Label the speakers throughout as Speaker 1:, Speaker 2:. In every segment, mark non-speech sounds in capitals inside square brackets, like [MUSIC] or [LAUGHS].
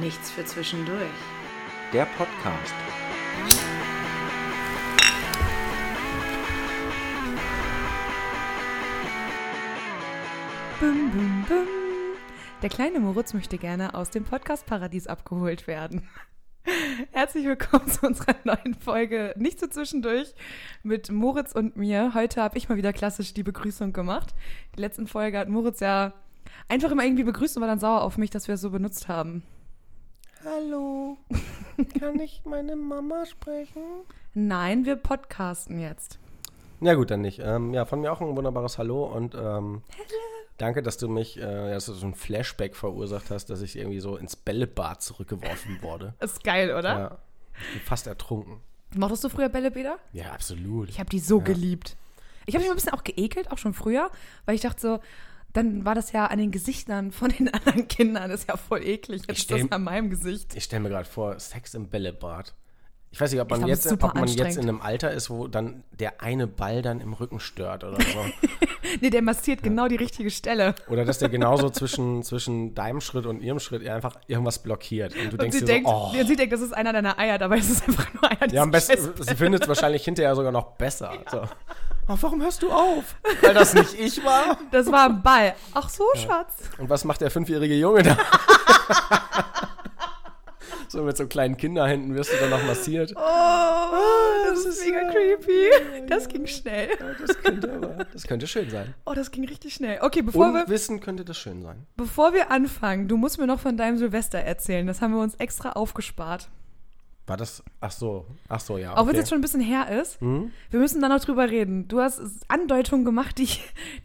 Speaker 1: Nichts für zwischendurch.
Speaker 2: Der Podcast.
Speaker 3: Bum, bum, bum. Der kleine Moritz möchte gerne aus dem Podcast-Paradies abgeholt werden. [LAUGHS] Herzlich willkommen zu unserer neuen Folge Nicht so zwischendurch mit Moritz und mir. Heute habe ich mal wieder klassisch die Begrüßung gemacht. Die letzten Folge hat Moritz ja einfach immer irgendwie begrüßt und war dann sauer auf mich, dass wir es so benutzt haben.
Speaker 4: Hallo, [LAUGHS] kann ich meine Mama sprechen?
Speaker 3: Nein, wir podcasten jetzt.
Speaker 4: Ja gut, dann nicht. Ähm, ja, von mir auch ein wunderbares Hallo und ähm, danke, dass du mich, äh, dass du so ein Flashback verursacht hast, dass ich irgendwie so ins Bällebad zurückgeworfen wurde. [LAUGHS]
Speaker 3: Ist geil, oder?
Speaker 4: Ja, ich bin fast ertrunken.
Speaker 3: Mochtest du früher Bällebäder?
Speaker 4: Ja, absolut.
Speaker 3: Ich habe die so geliebt. Ich habe mich ein bisschen auch geekelt, auch schon früher, weil ich dachte so, dann war das ja an den Gesichtern von den [LAUGHS] anderen Kindern, das ist ja voll eklig. Jetzt ist
Speaker 4: stell-
Speaker 3: das an meinem Gesicht.
Speaker 4: Ich stelle mir gerade vor, Sex im Bällebad. Ich weiß nicht, ob man,
Speaker 3: glaub, ist
Speaker 4: jetzt, ob man jetzt in einem Alter ist, wo dann der eine Ball dann im Rücken stört oder so. [LAUGHS]
Speaker 3: Nee, der massiert genau die richtige Stelle.
Speaker 4: Oder dass der genauso [LAUGHS] zwischen, zwischen deinem Schritt und ihrem Schritt einfach irgendwas blockiert. Und du
Speaker 3: Und
Speaker 4: denkst
Speaker 3: sie
Speaker 4: dir
Speaker 3: denkt,
Speaker 4: so, oh.
Speaker 3: ja, sie denkt, das ist einer deiner Eier, dabei ist es einfach nur einer
Speaker 4: Ja, am besten, sie findet es wahrscheinlich hinterher sogar noch besser. So. Oh, warum hörst du auf? Weil das nicht ich war?
Speaker 3: Das war ein Ball. Ach so, Schatz.
Speaker 4: Und was macht der fünfjährige Junge da? [LAUGHS] so mit so kleinen Kinderhänden wirst du dann noch massiert.
Speaker 3: Oh, das,
Speaker 4: das
Speaker 3: ist
Speaker 4: ist
Speaker 3: mega
Speaker 4: so-
Speaker 3: creepy. Das ging schnell.
Speaker 4: Das könnte, aber, das könnte schön sein.
Speaker 3: Oh, das ging richtig schnell. Okay, bevor wir,
Speaker 4: Unwissen könnte das schön sein.
Speaker 3: bevor wir anfangen, du musst mir noch von deinem Silvester erzählen. Das haben wir uns extra aufgespart.
Speaker 4: War das, ach so, ach so, ja.
Speaker 3: Auch wenn es
Speaker 4: okay.
Speaker 3: jetzt schon ein bisschen her ist.
Speaker 4: Hm?
Speaker 3: Wir müssen da noch drüber reden. Du hast Andeutungen gemacht, die,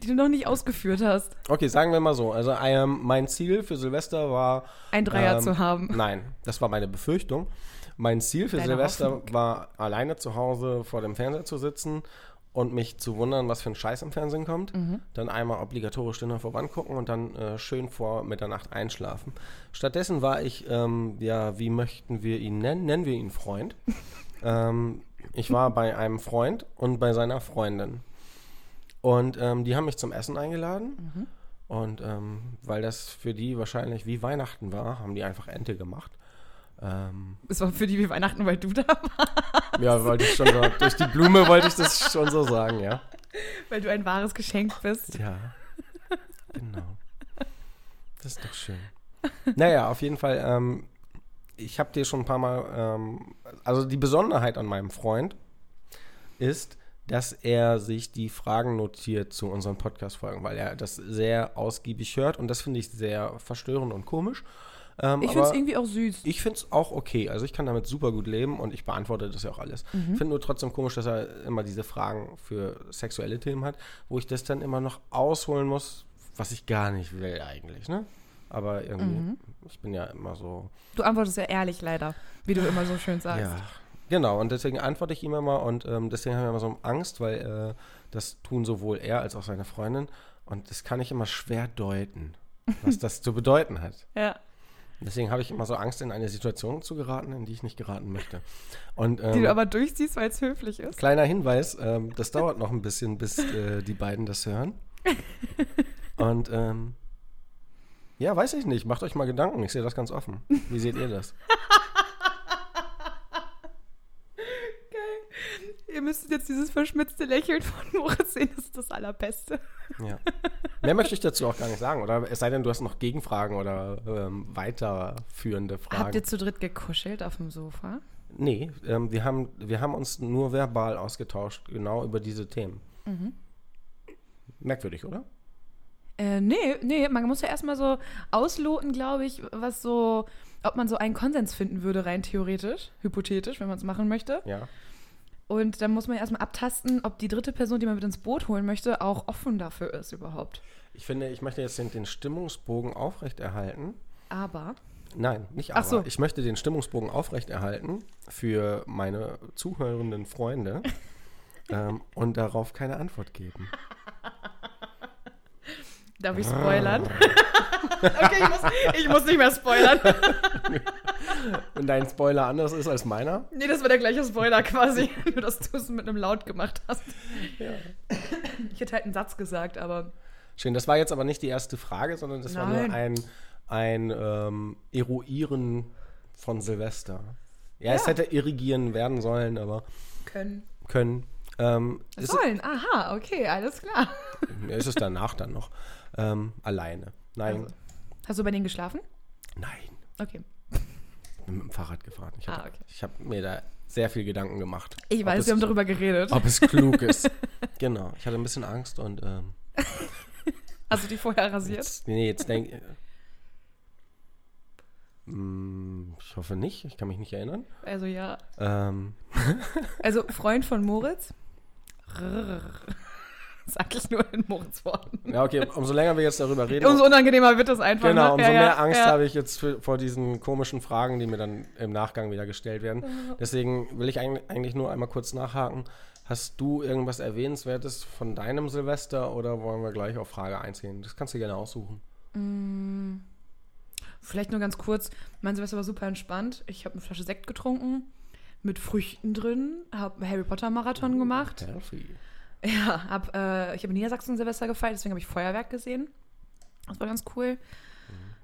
Speaker 3: die du noch nicht ausgeführt hast.
Speaker 4: Okay, sagen wir mal so. Also ähm, mein Ziel für Silvester war.
Speaker 3: Ein Dreier
Speaker 4: ähm,
Speaker 3: zu haben.
Speaker 4: Nein, das war meine Befürchtung. Mein Ziel für
Speaker 3: Deine
Speaker 4: Silvester
Speaker 3: Hoffnung.
Speaker 4: war, alleine zu Hause vor dem Fernseher zu sitzen und mich zu wundern, was für ein Scheiß im Fernsehen kommt.
Speaker 3: Mhm.
Speaker 4: Dann einmal obligatorisch Dinner voran gucken und dann äh, schön vor Mitternacht einschlafen. Stattdessen war ich, ähm, ja, wie möchten wir ihn nennen? Nennen wir ihn Freund. [LAUGHS] ähm, ich war bei einem Freund und bei seiner Freundin. Und ähm, die haben mich zum Essen eingeladen.
Speaker 3: Mhm.
Speaker 4: Und ähm, weil das für die wahrscheinlich wie Weihnachten war, haben die einfach Ente gemacht. Ähm,
Speaker 3: Es war für die wie Weihnachten, weil du da warst.
Speaker 4: ja, wollte ich schon so, durch die Blume wollte ich das schon so sagen, ja.
Speaker 3: Weil du ein wahres Geschenk bist.
Speaker 4: Ja, genau. Das ist doch schön. Naja, auf jeden Fall, ähm, ich habe dir schon ein paar Mal, ähm, also die Besonderheit an meinem Freund ist, dass er sich die Fragen notiert zu unseren Podcast-Folgen, weil er das sehr ausgiebig hört und das finde ich sehr verstörend und komisch. Ähm,
Speaker 3: Ich finde es irgendwie auch süß.
Speaker 4: Ich finde es auch okay. Also ich kann damit super gut leben und ich beantworte das ja auch alles.
Speaker 3: Mhm.
Speaker 4: Ich finde nur trotzdem komisch, dass er immer diese Fragen für sexuelle Themen hat, wo ich das dann immer noch ausholen muss, was ich gar nicht will eigentlich, ne? Aber irgendwie,
Speaker 3: Mhm.
Speaker 4: ich bin ja immer so.
Speaker 3: Du antwortest ja ehrlich leider, wie du immer so schön sagst.
Speaker 4: Ja. Genau, und deswegen antworte ich ihm immer und ähm, deswegen haben wir immer so Angst, weil äh, das tun sowohl er als auch seine Freundin und das kann ich immer schwer deuten, was [LAUGHS] das zu bedeuten hat.
Speaker 3: Ja.
Speaker 4: Deswegen habe ich immer so Angst, in eine Situation zu geraten, in die ich nicht geraten möchte. Und [LAUGHS]
Speaker 3: Die
Speaker 4: ähm,
Speaker 3: du aber durchziehst, weil es höflich ist.
Speaker 4: kleiner Hinweis, ähm, das dauert noch ein bisschen, bis äh, die beiden das hören. [LAUGHS] Und ähm, ja, weiß ich nicht. Macht euch mal Gedanken. Ich sehe das ganz offen. Wie seht ihr das? [LAUGHS]
Speaker 3: Ihr müsstet jetzt dieses verschmitzte Lächeln von [LAUGHS] Moritz sehen, das ist das Allerbeste.
Speaker 4: Ja. Mehr möchte ich dazu auch gar nicht sagen. Oder es sei denn, du hast noch Gegenfragen oder ähm, weiterführende Fragen.
Speaker 3: Habt ihr zu dritt gekuschelt auf dem Sofa?
Speaker 4: nee, ähm, wir, haben, wir haben uns nur verbal ausgetauscht, genau über diese Themen.
Speaker 3: Mhm.
Speaker 4: Merkwürdig, oder?
Speaker 3: Äh, nee, nee, man muss ja erstmal so ausloten, glaube ich, was so, ob man so einen Konsens finden würde, rein theoretisch, hypothetisch, wenn man es machen möchte.
Speaker 4: Ja.
Speaker 3: Und dann muss man erstmal abtasten, ob die dritte Person, die man mit ins Boot holen möchte, auch offen dafür ist überhaupt.
Speaker 4: Ich finde, ich möchte jetzt den, den Stimmungsbogen aufrechterhalten.
Speaker 3: Aber.
Speaker 4: Nein, nicht
Speaker 3: Ach
Speaker 4: aber.
Speaker 3: so.
Speaker 4: Ich möchte den Stimmungsbogen aufrechterhalten für meine zuhörenden Freunde [LAUGHS] ähm, und darauf keine Antwort geben. [LAUGHS]
Speaker 3: Darf ich spoilern? [LAUGHS] okay, ich muss, ich muss nicht mehr spoilern. [LAUGHS]
Speaker 4: Wenn dein Spoiler anders ist als meiner.
Speaker 3: nee, das war der gleiche Spoiler quasi. [LAUGHS] Nur, dass du es mit einem Laut gemacht hast.
Speaker 4: Ja.
Speaker 3: Ich hätte halt einen Satz gesagt, aber
Speaker 4: Schön, das war jetzt aber nicht die erste Frage, sondern das war
Speaker 3: Nein.
Speaker 4: nur ein, ein ähm, Eruieren von Silvester. Ja, es
Speaker 3: Ja.
Speaker 4: hätte irrigieren werden sollen, aber
Speaker 3: Können.
Speaker 4: können. Ähm,
Speaker 3: Sollen, aha, okay, alles klar.
Speaker 4: Ist es danach dann noch. Ähm, alleine. Nein,
Speaker 3: Also. Hast du bei denen geschlafen?
Speaker 4: nein.
Speaker 3: Okay.
Speaker 4: bin mit dem Fahrrad gefahren. Ich habe
Speaker 3: Ah, okay.
Speaker 4: hab mir da sehr viel Gedanken gemacht.
Speaker 3: Ich weiß, wir haben darüber geredet.
Speaker 4: Ob es klug ist. [LAUGHS] genau. Ich hatte ein bisschen Angst und ähm, [LAUGHS]
Speaker 3: Hast du die vorher rasiert?
Speaker 4: jetzt, nee, jetzt denke Mm, ich hoffe nicht. Ich kann mich nicht erinnern.
Speaker 3: Also ja.
Speaker 4: Ähm,
Speaker 3: Also Freund von Moritz. [LAUGHS] Sag ich nur in Moritz Worten.
Speaker 4: ja, okay. Umso länger wir jetzt darüber reden,
Speaker 3: Umso unangenehmer wird es einfach.
Speaker 4: genau,
Speaker 3: ne?
Speaker 4: umso
Speaker 3: Ja, ja,
Speaker 4: mehr Angst
Speaker 3: ja.
Speaker 4: habe ich jetzt für, vor diesen komischen Fragen, die mir dann im Nachgang wieder gestellt werden. Deswegen will ich eigentlich, nur einmal kurz nachhaken. Hast du irgendwas Erwähnenswertes von deinem Silvester oder wollen wir gleich auf Frage 1 gehen? Das kannst du gerne aussuchen.
Speaker 3: Vielleicht nur ganz kurz. Mein Silvester war super entspannt. Ich habe eine Flasche Sekt getrunken mit Früchten drin, habe Harry Potter Marathon gemacht.
Speaker 4: Healthy.
Speaker 3: Ja, hab, äh, ich habe in Niedersachsen Silvester gefeiert, deswegen habe ich Feuerwerk gesehen. Das war ganz cool.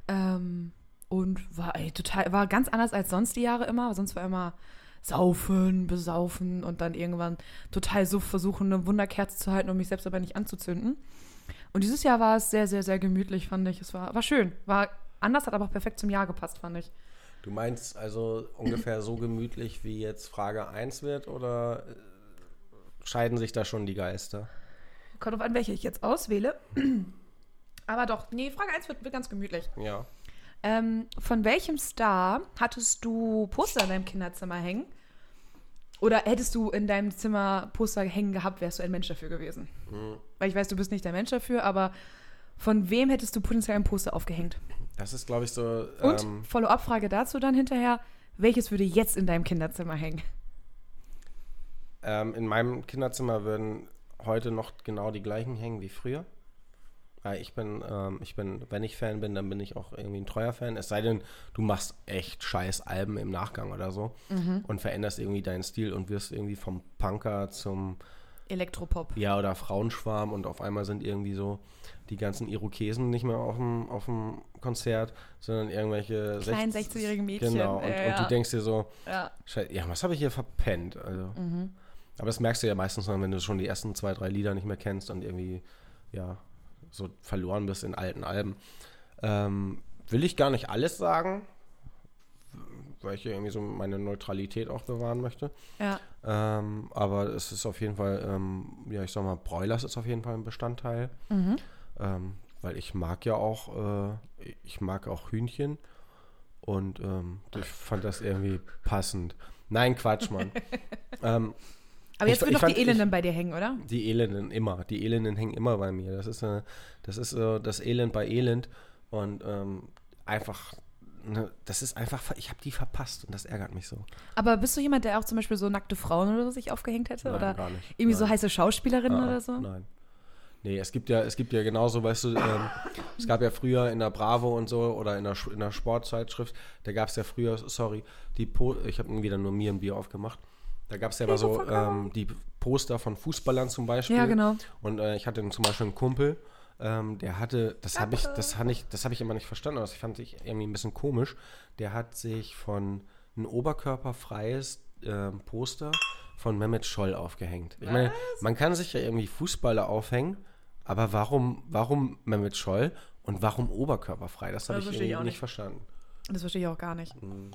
Speaker 3: Ähm, und war ey, total, war ganz anders als sonst die Jahre immer. Sonst war immer saufen, besaufen und dann irgendwann total so versuchen, eine Wunderkerze zu halten, um mich selbst aber nicht anzuzünden. Und dieses Jahr war es sehr, sehr, sehr gemütlich, fand ich. Es war, war schön. War anders, hat aber auch perfekt zum Jahr gepasst, fand ich.
Speaker 4: Du meinst also ungefähr so gemütlich, wie jetzt Frage 1 wird oder scheiden sich da schon die Geister?
Speaker 3: Kommt drauf an, welche ich jetzt auswähle. [CLEARS THROAT] aber doch, nee, Frage 1 wird, wird ganz gemütlich.
Speaker 4: Ja.
Speaker 3: Ähm, von welchem Star hattest du Poster in deinem Kinderzimmer hängen? Oder hättest du in deinem Zimmer Poster hängen gehabt, wärst du ein Mensch dafür gewesen? Weil ich weiß, du bist nicht der Mensch dafür, aber von wem hättest du potenziell ein Poster aufgehängt?
Speaker 4: Das ist, glaube ich, so.
Speaker 3: Und
Speaker 4: Ähm,
Speaker 3: Follow-up-Frage dazu dann hinterher, welches würde jetzt in deinem Kinderzimmer hängen?
Speaker 4: Ähm, in meinem Kinderzimmer würden heute noch genau die gleichen hängen wie früher. Weil ich bin, ähm, ich bin, wenn ich Fan bin, dann bin ich auch irgendwie ein treuer Fan. Es sei denn, du machst echt scheiß Alben im Nachgang oder so und veränderst irgendwie deinen Stil und wirst irgendwie vom Punker zum
Speaker 3: Elektropop.
Speaker 4: Ja, oder Frauenschwarm und auf einmal sind irgendwie so die ganzen Irokesen nicht mehr auf dem, auf dem Konzert, sondern irgendwelche
Speaker 3: Kleinen
Speaker 4: 16
Speaker 3: 16-jährige Mädchen.
Speaker 4: Genau, und,
Speaker 3: Ja,
Speaker 4: und
Speaker 3: ja.
Speaker 4: du denkst dir so,
Speaker 3: Ja.
Speaker 4: Schei- ja, was habe ich hier verpennt? Also,
Speaker 3: Mhm.
Speaker 4: Aber das merkst du ja meistens dann, wenn du schon die ersten zwei, drei Lieder nicht mehr kennst und irgendwie, ja, so verloren bist in alten Alben. Ähm, will ich gar nicht alles sagen, weil ich ja irgendwie so meine Neutralität auch bewahren möchte.
Speaker 3: ja.
Speaker 4: Ähm, aber es ist auf jeden Fall, ähm, ja, ich sag mal, Broilers ist auf jeden Fall ein Bestandteil.
Speaker 3: Mhm.
Speaker 4: Ähm, weil ich mag ja auch, äh, ich mag auch Hühnchen. Und ähm, ich fand das irgendwie passend. Nein, Quatsch, Mann. [LAUGHS] ähm,
Speaker 3: Aber jetzt
Speaker 4: Ich-
Speaker 3: wird
Speaker 4: ich
Speaker 3: doch die Elenden bei dir hängen, oder?
Speaker 4: die Elenden immer. Die Elenden hängen immer bei mir. Das ist, äh, das ist äh, das Elend bei Elend. Und ähm, einfach, ne, das ist einfach, ich habe die verpasst und das ärgert mich so.
Speaker 3: Aber bist du jemand, der auch zum Beispiel so nackte Frauen oder so sich aufgehängt hätte?
Speaker 4: Nein,
Speaker 3: oder
Speaker 4: gar nicht.
Speaker 3: irgendwie so
Speaker 4: Nein.
Speaker 3: heiße Schauspielerinnen
Speaker 4: Ah,
Speaker 3: oder so?
Speaker 4: Nein. Nee, es gibt ja, es gibt ja genauso, weißt du, ähm, es gab ja früher in der Bravo und so oder in der, in der Sportzeitschrift, da gab es ja früher, sorry, die po ich habe wieder nur mir ein Bier aufgemacht. Da gab es ja immer so ähm, die Poster von Fußballern zum Beispiel.
Speaker 3: Ja, genau.
Speaker 4: Und äh, ich hatte zum Beispiel einen Kumpel, ähm, der hatte, das habe ich, das habe ich, das habe ich immer nicht verstanden, das fand ich irgendwie ein bisschen komisch. Der hat sich von ein oberkörperfreies ähm, Poster von Mehmet Scholl aufgehängt. Ich meine, man kann sich ja irgendwie Fußballer aufhängen, aber warum, warum Mehmet Scholl und warum oberkörperfrei? Das habe ich
Speaker 3: ich
Speaker 4: nicht
Speaker 3: nicht.
Speaker 4: verstanden.
Speaker 3: Das verstehe ich auch gar nicht.
Speaker 4: Mhm.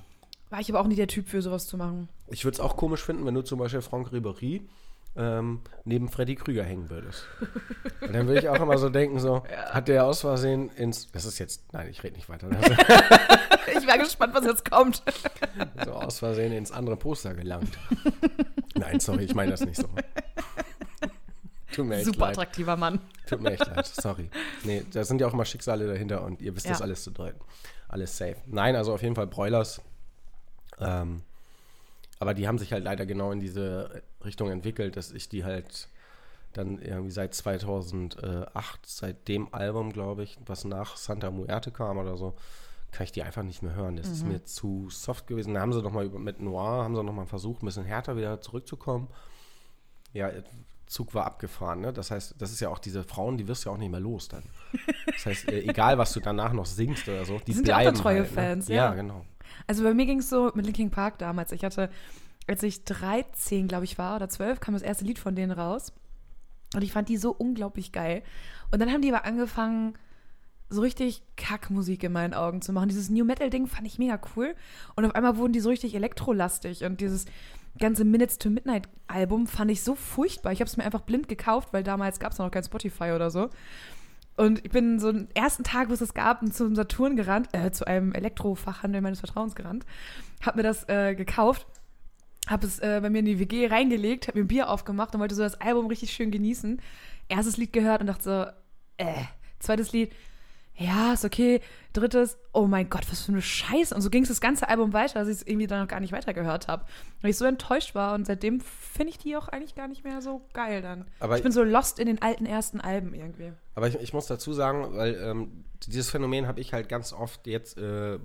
Speaker 3: War ich aber auch nie der Typ für sowas zu machen.
Speaker 4: Ich würde es auch komisch finden, wenn du zum Beispiel Franck Ribéry ähm, neben Freddy Krüger hängen würdest. [LAUGHS] Und dann würde ich auch immer so denken, so, hat der aus Versehen ins, das ist jetzt, nein, ich rede nicht weiter, [LAUGHS] also,
Speaker 3: Ich war gespannt, was jetzt kommt. [LAUGHS]
Speaker 4: so aus Versehen ins andere Poster gelangt. Nein, sorry, ich meine das nicht so. Tut mir echt
Speaker 3: Super
Speaker 4: leid.
Speaker 3: attraktiver Mann.
Speaker 4: Tut mir echt leid, sorry. Nee, da sind ja auch mal Schicksale dahinter und ihr wisst
Speaker 3: Ja.
Speaker 4: das alles zu deuten. Alles safe. Nein, also auf jeden Fall Broilers. Ähm, aber die haben sich halt leider genau in diese Richtung entwickelt, dass ich die halt dann irgendwie seit 2008, seit dem Album, glaube ich, was nach Santa Muerte kam oder so, kann ich die einfach nicht mehr hören. Das ist mir zu soft gewesen. Da haben sie noch mal über, mit Noir, haben sie noch mal versucht, ein bisschen härter wieder zurückzukommen. Ja, Zug war abgefahren. Ne? Das heißt, das ist ja auch diese Frauen, die wirst du ja auch nicht mehr los dann. [LAUGHS] Das heißt, äh, egal was du danach noch singst oder so, die
Speaker 3: Sind ja auch
Speaker 4: bleiben
Speaker 3: treue
Speaker 4: halt, ne?
Speaker 3: Fans,
Speaker 4: ja.
Speaker 3: ja.
Speaker 4: genau.
Speaker 3: Also bei mir ging es so mit Linkin Park damals. Ich hatte, als ich 13, glaube ich, war oder 12, kam das erste Lied von denen raus. Und ich fand die so unglaublich geil. Und dann haben die aber angefangen, so richtig Kackmusik in meinen Augen zu machen. Dieses New Metal-Ding fand ich mega cool. Und auf einmal wurden die so richtig elektrolastig. Und dieses ganze Minutes to Midnight-Album fand ich so furchtbar. Ich habe es mir einfach blind gekauft, weil damals gab es noch kein Spotify oder so. Und ich bin so den ersten Tag, wo es das gab, zum Saturn gerannt, äh, zu einem Elektrofachhandel meines Vertrauens gerannt, hab mir das äh, gekauft, hab es äh, bei mir in die WG reingelegt, hab mir ein Bier aufgemacht und wollte so das Album richtig schön genießen. Erstes Lied gehört und dachte so, äh, zweites Lied, ja, ist okay. Drittes, oh mein Gott, was für eine Scheiße. Und so ging es das ganze Album weiter, dass ich es irgendwie dann noch gar nicht weitergehört habe. Weil ich so enttäuscht war und seitdem finde ich die auch eigentlich gar nicht mehr so geil dann.
Speaker 4: Aber
Speaker 3: ich bin so lost in den alten ersten Alben irgendwie.
Speaker 4: Aber ich, ich muss dazu sagen, weil ähm, dieses Phänomen habe ich halt ganz oft jetzt, äh,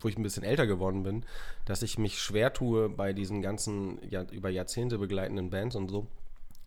Speaker 4: wo ich ein bisschen älter geworden bin, dass ich mich schwer tue bei diesen ganzen ja, über Jahrzehnte begleitenden Bands und so,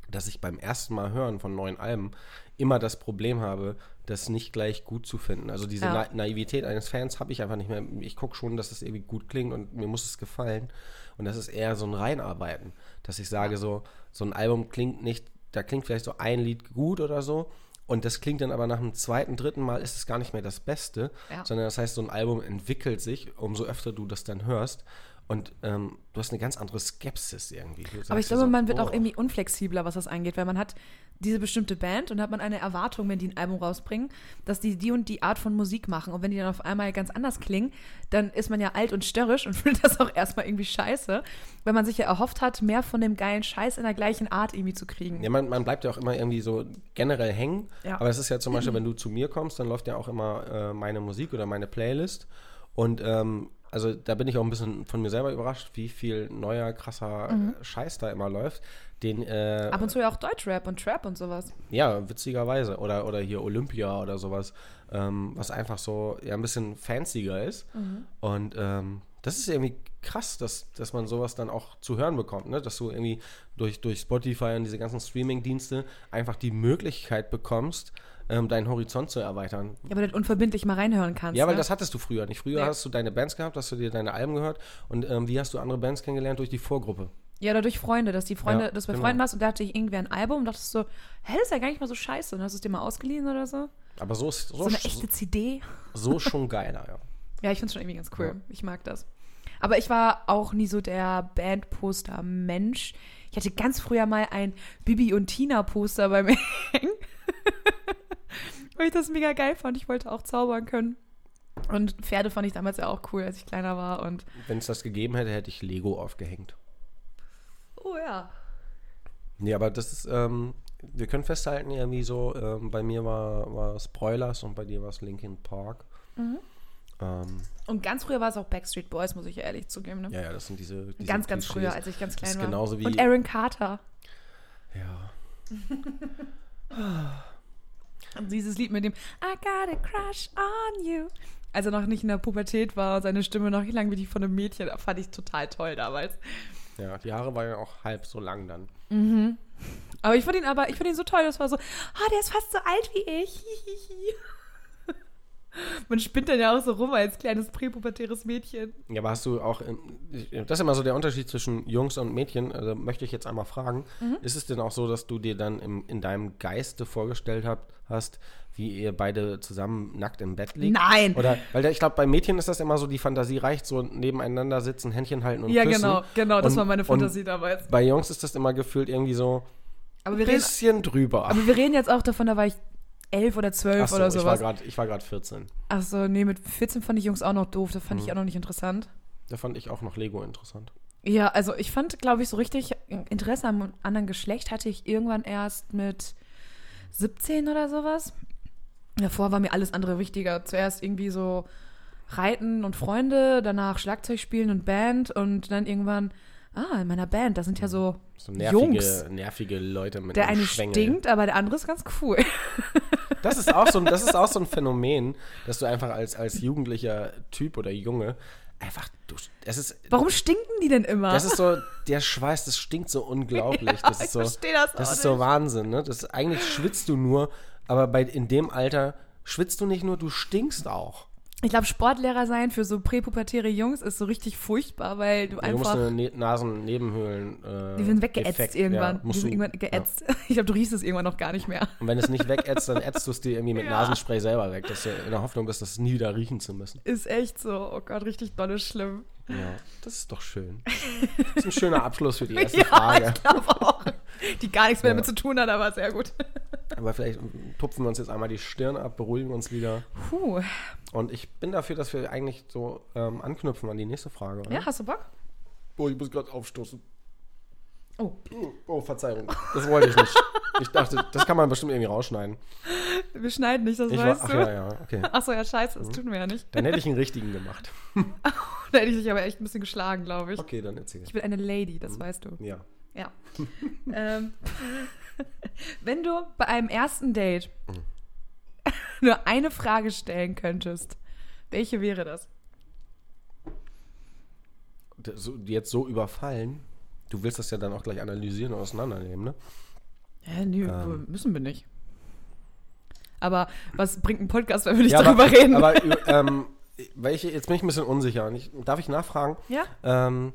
Speaker 4: dass ich beim ersten Mal hören von neuen Alben immer das Problem habe, das nicht gleich gut zu finden. Also diese
Speaker 3: Ja.
Speaker 4: Na Naivität eines Fans habe ich einfach nicht mehr. Ich gucke schon, dass es irgendwie gut klingt und mir muss es gefallen. Und das ist eher so ein Reinarbeiten, dass ich sage so, so ein Album klingt nicht, da klingt vielleicht so ein Lied gut oder so. Und das klingt dann aber nach dem zweiten, dritten Mal ist es gar nicht mehr das Beste,
Speaker 3: Ja.
Speaker 4: sondern das heißt, so ein Album entwickelt sich, umso öfter du das dann hörst. Und ähm, du hast eine ganz andere Skepsis irgendwie.
Speaker 3: Aber ich glaube,
Speaker 4: so,
Speaker 3: man wird
Speaker 4: oh.
Speaker 3: auch irgendwie unflexibler, was das angeht, weil man hat diese bestimmte Band und hat man eine Erwartung, wenn die ein Album rausbringen, dass die die und die Art von Musik machen. Und wenn die dann auf einmal ganz anders klingen, dann ist man ja alt und störrisch und [LAUGHS] findet das auch erstmal irgendwie scheiße, weil man sich ja erhofft hat, mehr von dem geilen Scheiß in der gleichen Art irgendwie zu kriegen.
Speaker 4: Ja, man, man bleibt ja auch immer irgendwie so generell hängen.
Speaker 3: Ja.
Speaker 4: Aber es ist ja zum Beispiel, [CLEARS THROAT] wenn du zu mir kommst, dann läuft ja auch immer äh, meine Musik oder meine Playlist. Und ähm, also da bin ich auch ein bisschen von mir selber überrascht, wie viel neuer, krasser äh, Scheiß da immer läuft. Den, äh,
Speaker 3: Ab und zu ja auch Deutschrap und Trap und sowas.
Speaker 4: ja, witzigerweise. Oder, oder hier Olympia oder sowas, ähm, was einfach so ja, ein bisschen fancier ist. Und ähm, das ist irgendwie krass, dass, dass man sowas dann auch zu hören bekommt, ne? Dass du irgendwie durch, durch Spotify und diese ganzen Streaming-Dienste einfach die Möglichkeit bekommst, ähm, deinen Horizont zu erweitern.
Speaker 3: Ja, aber du unverbindlich mal reinhören kannst.
Speaker 4: Ja, weil
Speaker 3: ne?
Speaker 4: das hattest du früher nicht. Früher
Speaker 3: Nee.
Speaker 4: hast du deine Bands gehabt, hast du dir deine Alben gehört und ähm, wie hast du andere Bands kennengelernt? Durch die Vorgruppe.
Speaker 3: Ja, oder durch Freunde, dass die Freunde,
Speaker 4: Ja,
Speaker 3: dass du bei
Speaker 4: genau.
Speaker 3: Freunden warst und da hatte ich irgendwer ein Album und dachtest so, hä, das ist ja gar nicht mal so scheiße. Und hast du es dir mal ausgeliehen oder so?
Speaker 4: Aber so ist so,
Speaker 3: So eine echte CD.
Speaker 4: so schon geiler, ja. [LAUGHS]
Speaker 3: Ja, ich finde es schon irgendwie ganz cool.
Speaker 4: Ja.
Speaker 3: Ich mag das. Aber ich war auch nie so der Bandposter-Mensch. Ich hatte ganz früher mal ein Bibi und Tina-Poster bei mir [LAUGHS] hängen. Weil ich das mega geil fand. Ich wollte auch zaubern können. Und Pferde fand ich damals ja auch cool, als ich kleiner war. Und
Speaker 4: Wenn es das gegeben hätte, hätte ich Lego aufgehängt.
Speaker 3: oh ja.
Speaker 4: Nee, aber das ist, ähm, wir können festhalten, irgendwie so, ähm, bei mir war, war Spoilers und bei dir war es Linkin Park.
Speaker 3: Mhm.
Speaker 4: Ähm,
Speaker 3: Und ganz früher war es auch Backstreet Boys, muss ich ehrlich zugeben. Ne?
Speaker 4: ja, ja, das sind diese. diese
Speaker 3: ganz, ganz
Speaker 4: Klischees.
Speaker 3: früher, als ich ganz klein war.
Speaker 4: genauso wie-
Speaker 3: Und Aaron Carter.
Speaker 4: Ja. [LAUGHS]
Speaker 3: Und dieses Lied mit dem I got a crush on you. Als er noch nicht in der Pubertät war, seine Stimme noch lang wie die von einem Mädchen, fand ich total toll damals.
Speaker 4: Ja, die Haare waren ja auch halb so lang dann.
Speaker 3: Aber ich fand ihn aber, ich fand ihn so toll, das war so, ah, der ist fast so alt wie ich. [LAUGHS] Man spinnt dann ja auch so rum als kleines präpubertäres Mädchen.
Speaker 4: Ja, aber hast du auch, das ist immer so der Unterschied zwischen Jungs und Mädchen, also möchte ich jetzt einmal fragen,
Speaker 3: Mhm.
Speaker 4: ist es denn auch so, dass du dir dann im, in deinem Geiste vorgestellt habt, hast, wie ihr beide zusammen nackt im Bett liegt?
Speaker 3: Nein.
Speaker 4: Oder, weil ich glaube, bei Mädchen ist das immer so, die Fantasie reicht so nebeneinander sitzen, Händchen halten und
Speaker 3: Ja,
Speaker 4: küssen.
Speaker 3: genau, genau, das
Speaker 4: Und-
Speaker 3: war meine Fantasie damals.
Speaker 4: Bei Jungs ist das immer gefühlt irgendwie so
Speaker 3: Aber
Speaker 4: ein
Speaker 3: wir, reden,
Speaker 4: bisschen drüber.
Speaker 3: aber wir reden jetzt auch davon, da war ich elf oder zwölf
Speaker 4: so,
Speaker 3: oder
Speaker 4: ich war
Speaker 3: sowas.
Speaker 4: grad- ich war gerade 14.
Speaker 3: Achso, nee, mit 14 fand ich Jungs auch noch doof, das fand
Speaker 4: Mhm.
Speaker 3: ich auch noch nicht interessant.
Speaker 4: Da fand ich auch noch Lego interessant.
Speaker 3: Ja, also ich fand, glaube ich, so richtig Interesse am anderen Geschlecht hatte ich irgendwann erst mit 17 oder sowas. Davor war mir alles andere wichtiger. Zuerst irgendwie so Reiten und Freunde, danach Schlagzeug spielen und Band und dann irgendwann, ah, in meiner Band, da sind ja so
Speaker 4: So nervige,
Speaker 3: Jungs.
Speaker 4: nervige Leute mit
Speaker 3: Der eine
Speaker 4: Schwengel.
Speaker 3: stinkt, aber der andere ist ganz cool. [LAUGHS]
Speaker 4: Das ist auch so ein, das ist auch so ein Phänomen, dass du einfach als, als jugendlicher Typ oder Junge einfach, du, es ist,
Speaker 3: Warum stinken die denn immer?
Speaker 4: das ist so, der Schweiß, das stinkt so unglaublich. [LAUGHS] das
Speaker 3: ich
Speaker 4: ist so,
Speaker 3: verstehe das
Speaker 4: das ist so. Wahnsinn, ne? Das, eigentlich schwitzt du nur, aber bei, in dem Alter schwitzt du nicht nur, du stinkst auch.
Speaker 3: Ich glaube, Sportlehrer sein für so präpubertäre Jungs ist so richtig furchtbar, weil du
Speaker 4: du musst
Speaker 3: einfach.
Speaker 4: eine ne Nasennebenhöhlen. Äh,
Speaker 3: Die sind weggeätzt
Speaker 4: Effekt,
Speaker 3: irgendwann.
Speaker 4: Ja,
Speaker 3: die sind
Speaker 4: du,
Speaker 3: irgendwann geätzt. [LAUGHS] Ich glaube, du riechst es irgendwann noch gar nicht mehr.
Speaker 4: Und wenn es nicht wegätzt, dann ätzt du es dir irgendwie mit [LAUGHS]
Speaker 3: Ja.
Speaker 4: Nasenspray selber weg, dass du in der Hoffnung bist, das nie wieder riechen zu müssen.
Speaker 3: Ist echt so. Oh Gott, richtig dolle schlimm.
Speaker 4: Ja, das ist doch schön. [LAUGHS] Das ist ein schöner Abschluss für die erste
Speaker 3: ja,
Speaker 4: Frage.
Speaker 3: ich glaube auch. Die gar nichts mehr
Speaker 4: Ja.
Speaker 3: damit zu tun hat, aber sehr gut.
Speaker 4: Aber vielleicht tupfen wir uns jetzt einmal die Stirn ab, beruhigen uns wieder.
Speaker 3: Puh.
Speaker 4: Und ich bin dafür, dass wir eigentlich so ähm, anknüpfen an die nächste Frage. Oder?
Speaker 3: Ja, hast du Bock?
Speaker 4: Oh, ich muss gerade aufstoßen.
Speaker 3: Oh.
Speaker 4: Oh, Verzeihung. Das wollte ich nicht. Ich dachte, das kann man bestimmt irgendwie rausschneiden.
Speaker 3: Wir schneiden nicht, das
Speaker 4: Ich war,
Speaker 3: weißt
Speaker 4: ach
Speaker 3: du.
Speaker 4: ja, ja, okay.
Speaker 3: Achso, ja, scheiße, das tun wir ja nicht.
Speaker 4: Dann hätte ich einen richtigen gemacht. [LAUGHS]
Speaker 3: Da hätte ich dich aber echt ein bisschen geschlagen, glaube ich.
Speaker 4: Okay, dann erzähl.
Speaker 3: Ich bin eine Lady, das weißt du.
Speaker 4: Ja.
Speaker 3: Ja. [LAUGHS] ähm, [LAUGHS] wenn du bei einem ersten Date [LAUGHS] nur eine Frage stellen könntest, welche wäre das?
Speaker 4: Jetzt so überfallen. Du willst das ja dann auch gleich analysieren und auseinandernehmen, ne?
Speaker 3: Hä, nö,
Speaker 4: Ähm.
Speaker 3: müssen wir nicht. Aber was bringt ein Podcast, wenn wir nicht
Speaker 4: ja,
Speaker 3: darüber
Speaker 4: aber,
Speaker 3: reden?
Speaker 4: Aber [LAUGHS] ähm, welche, jetzt bin ich ein bisschen unsicher. Und ich, darf ich nachfragen?
Speaker 3: ja?
Speaker 4: Ähm,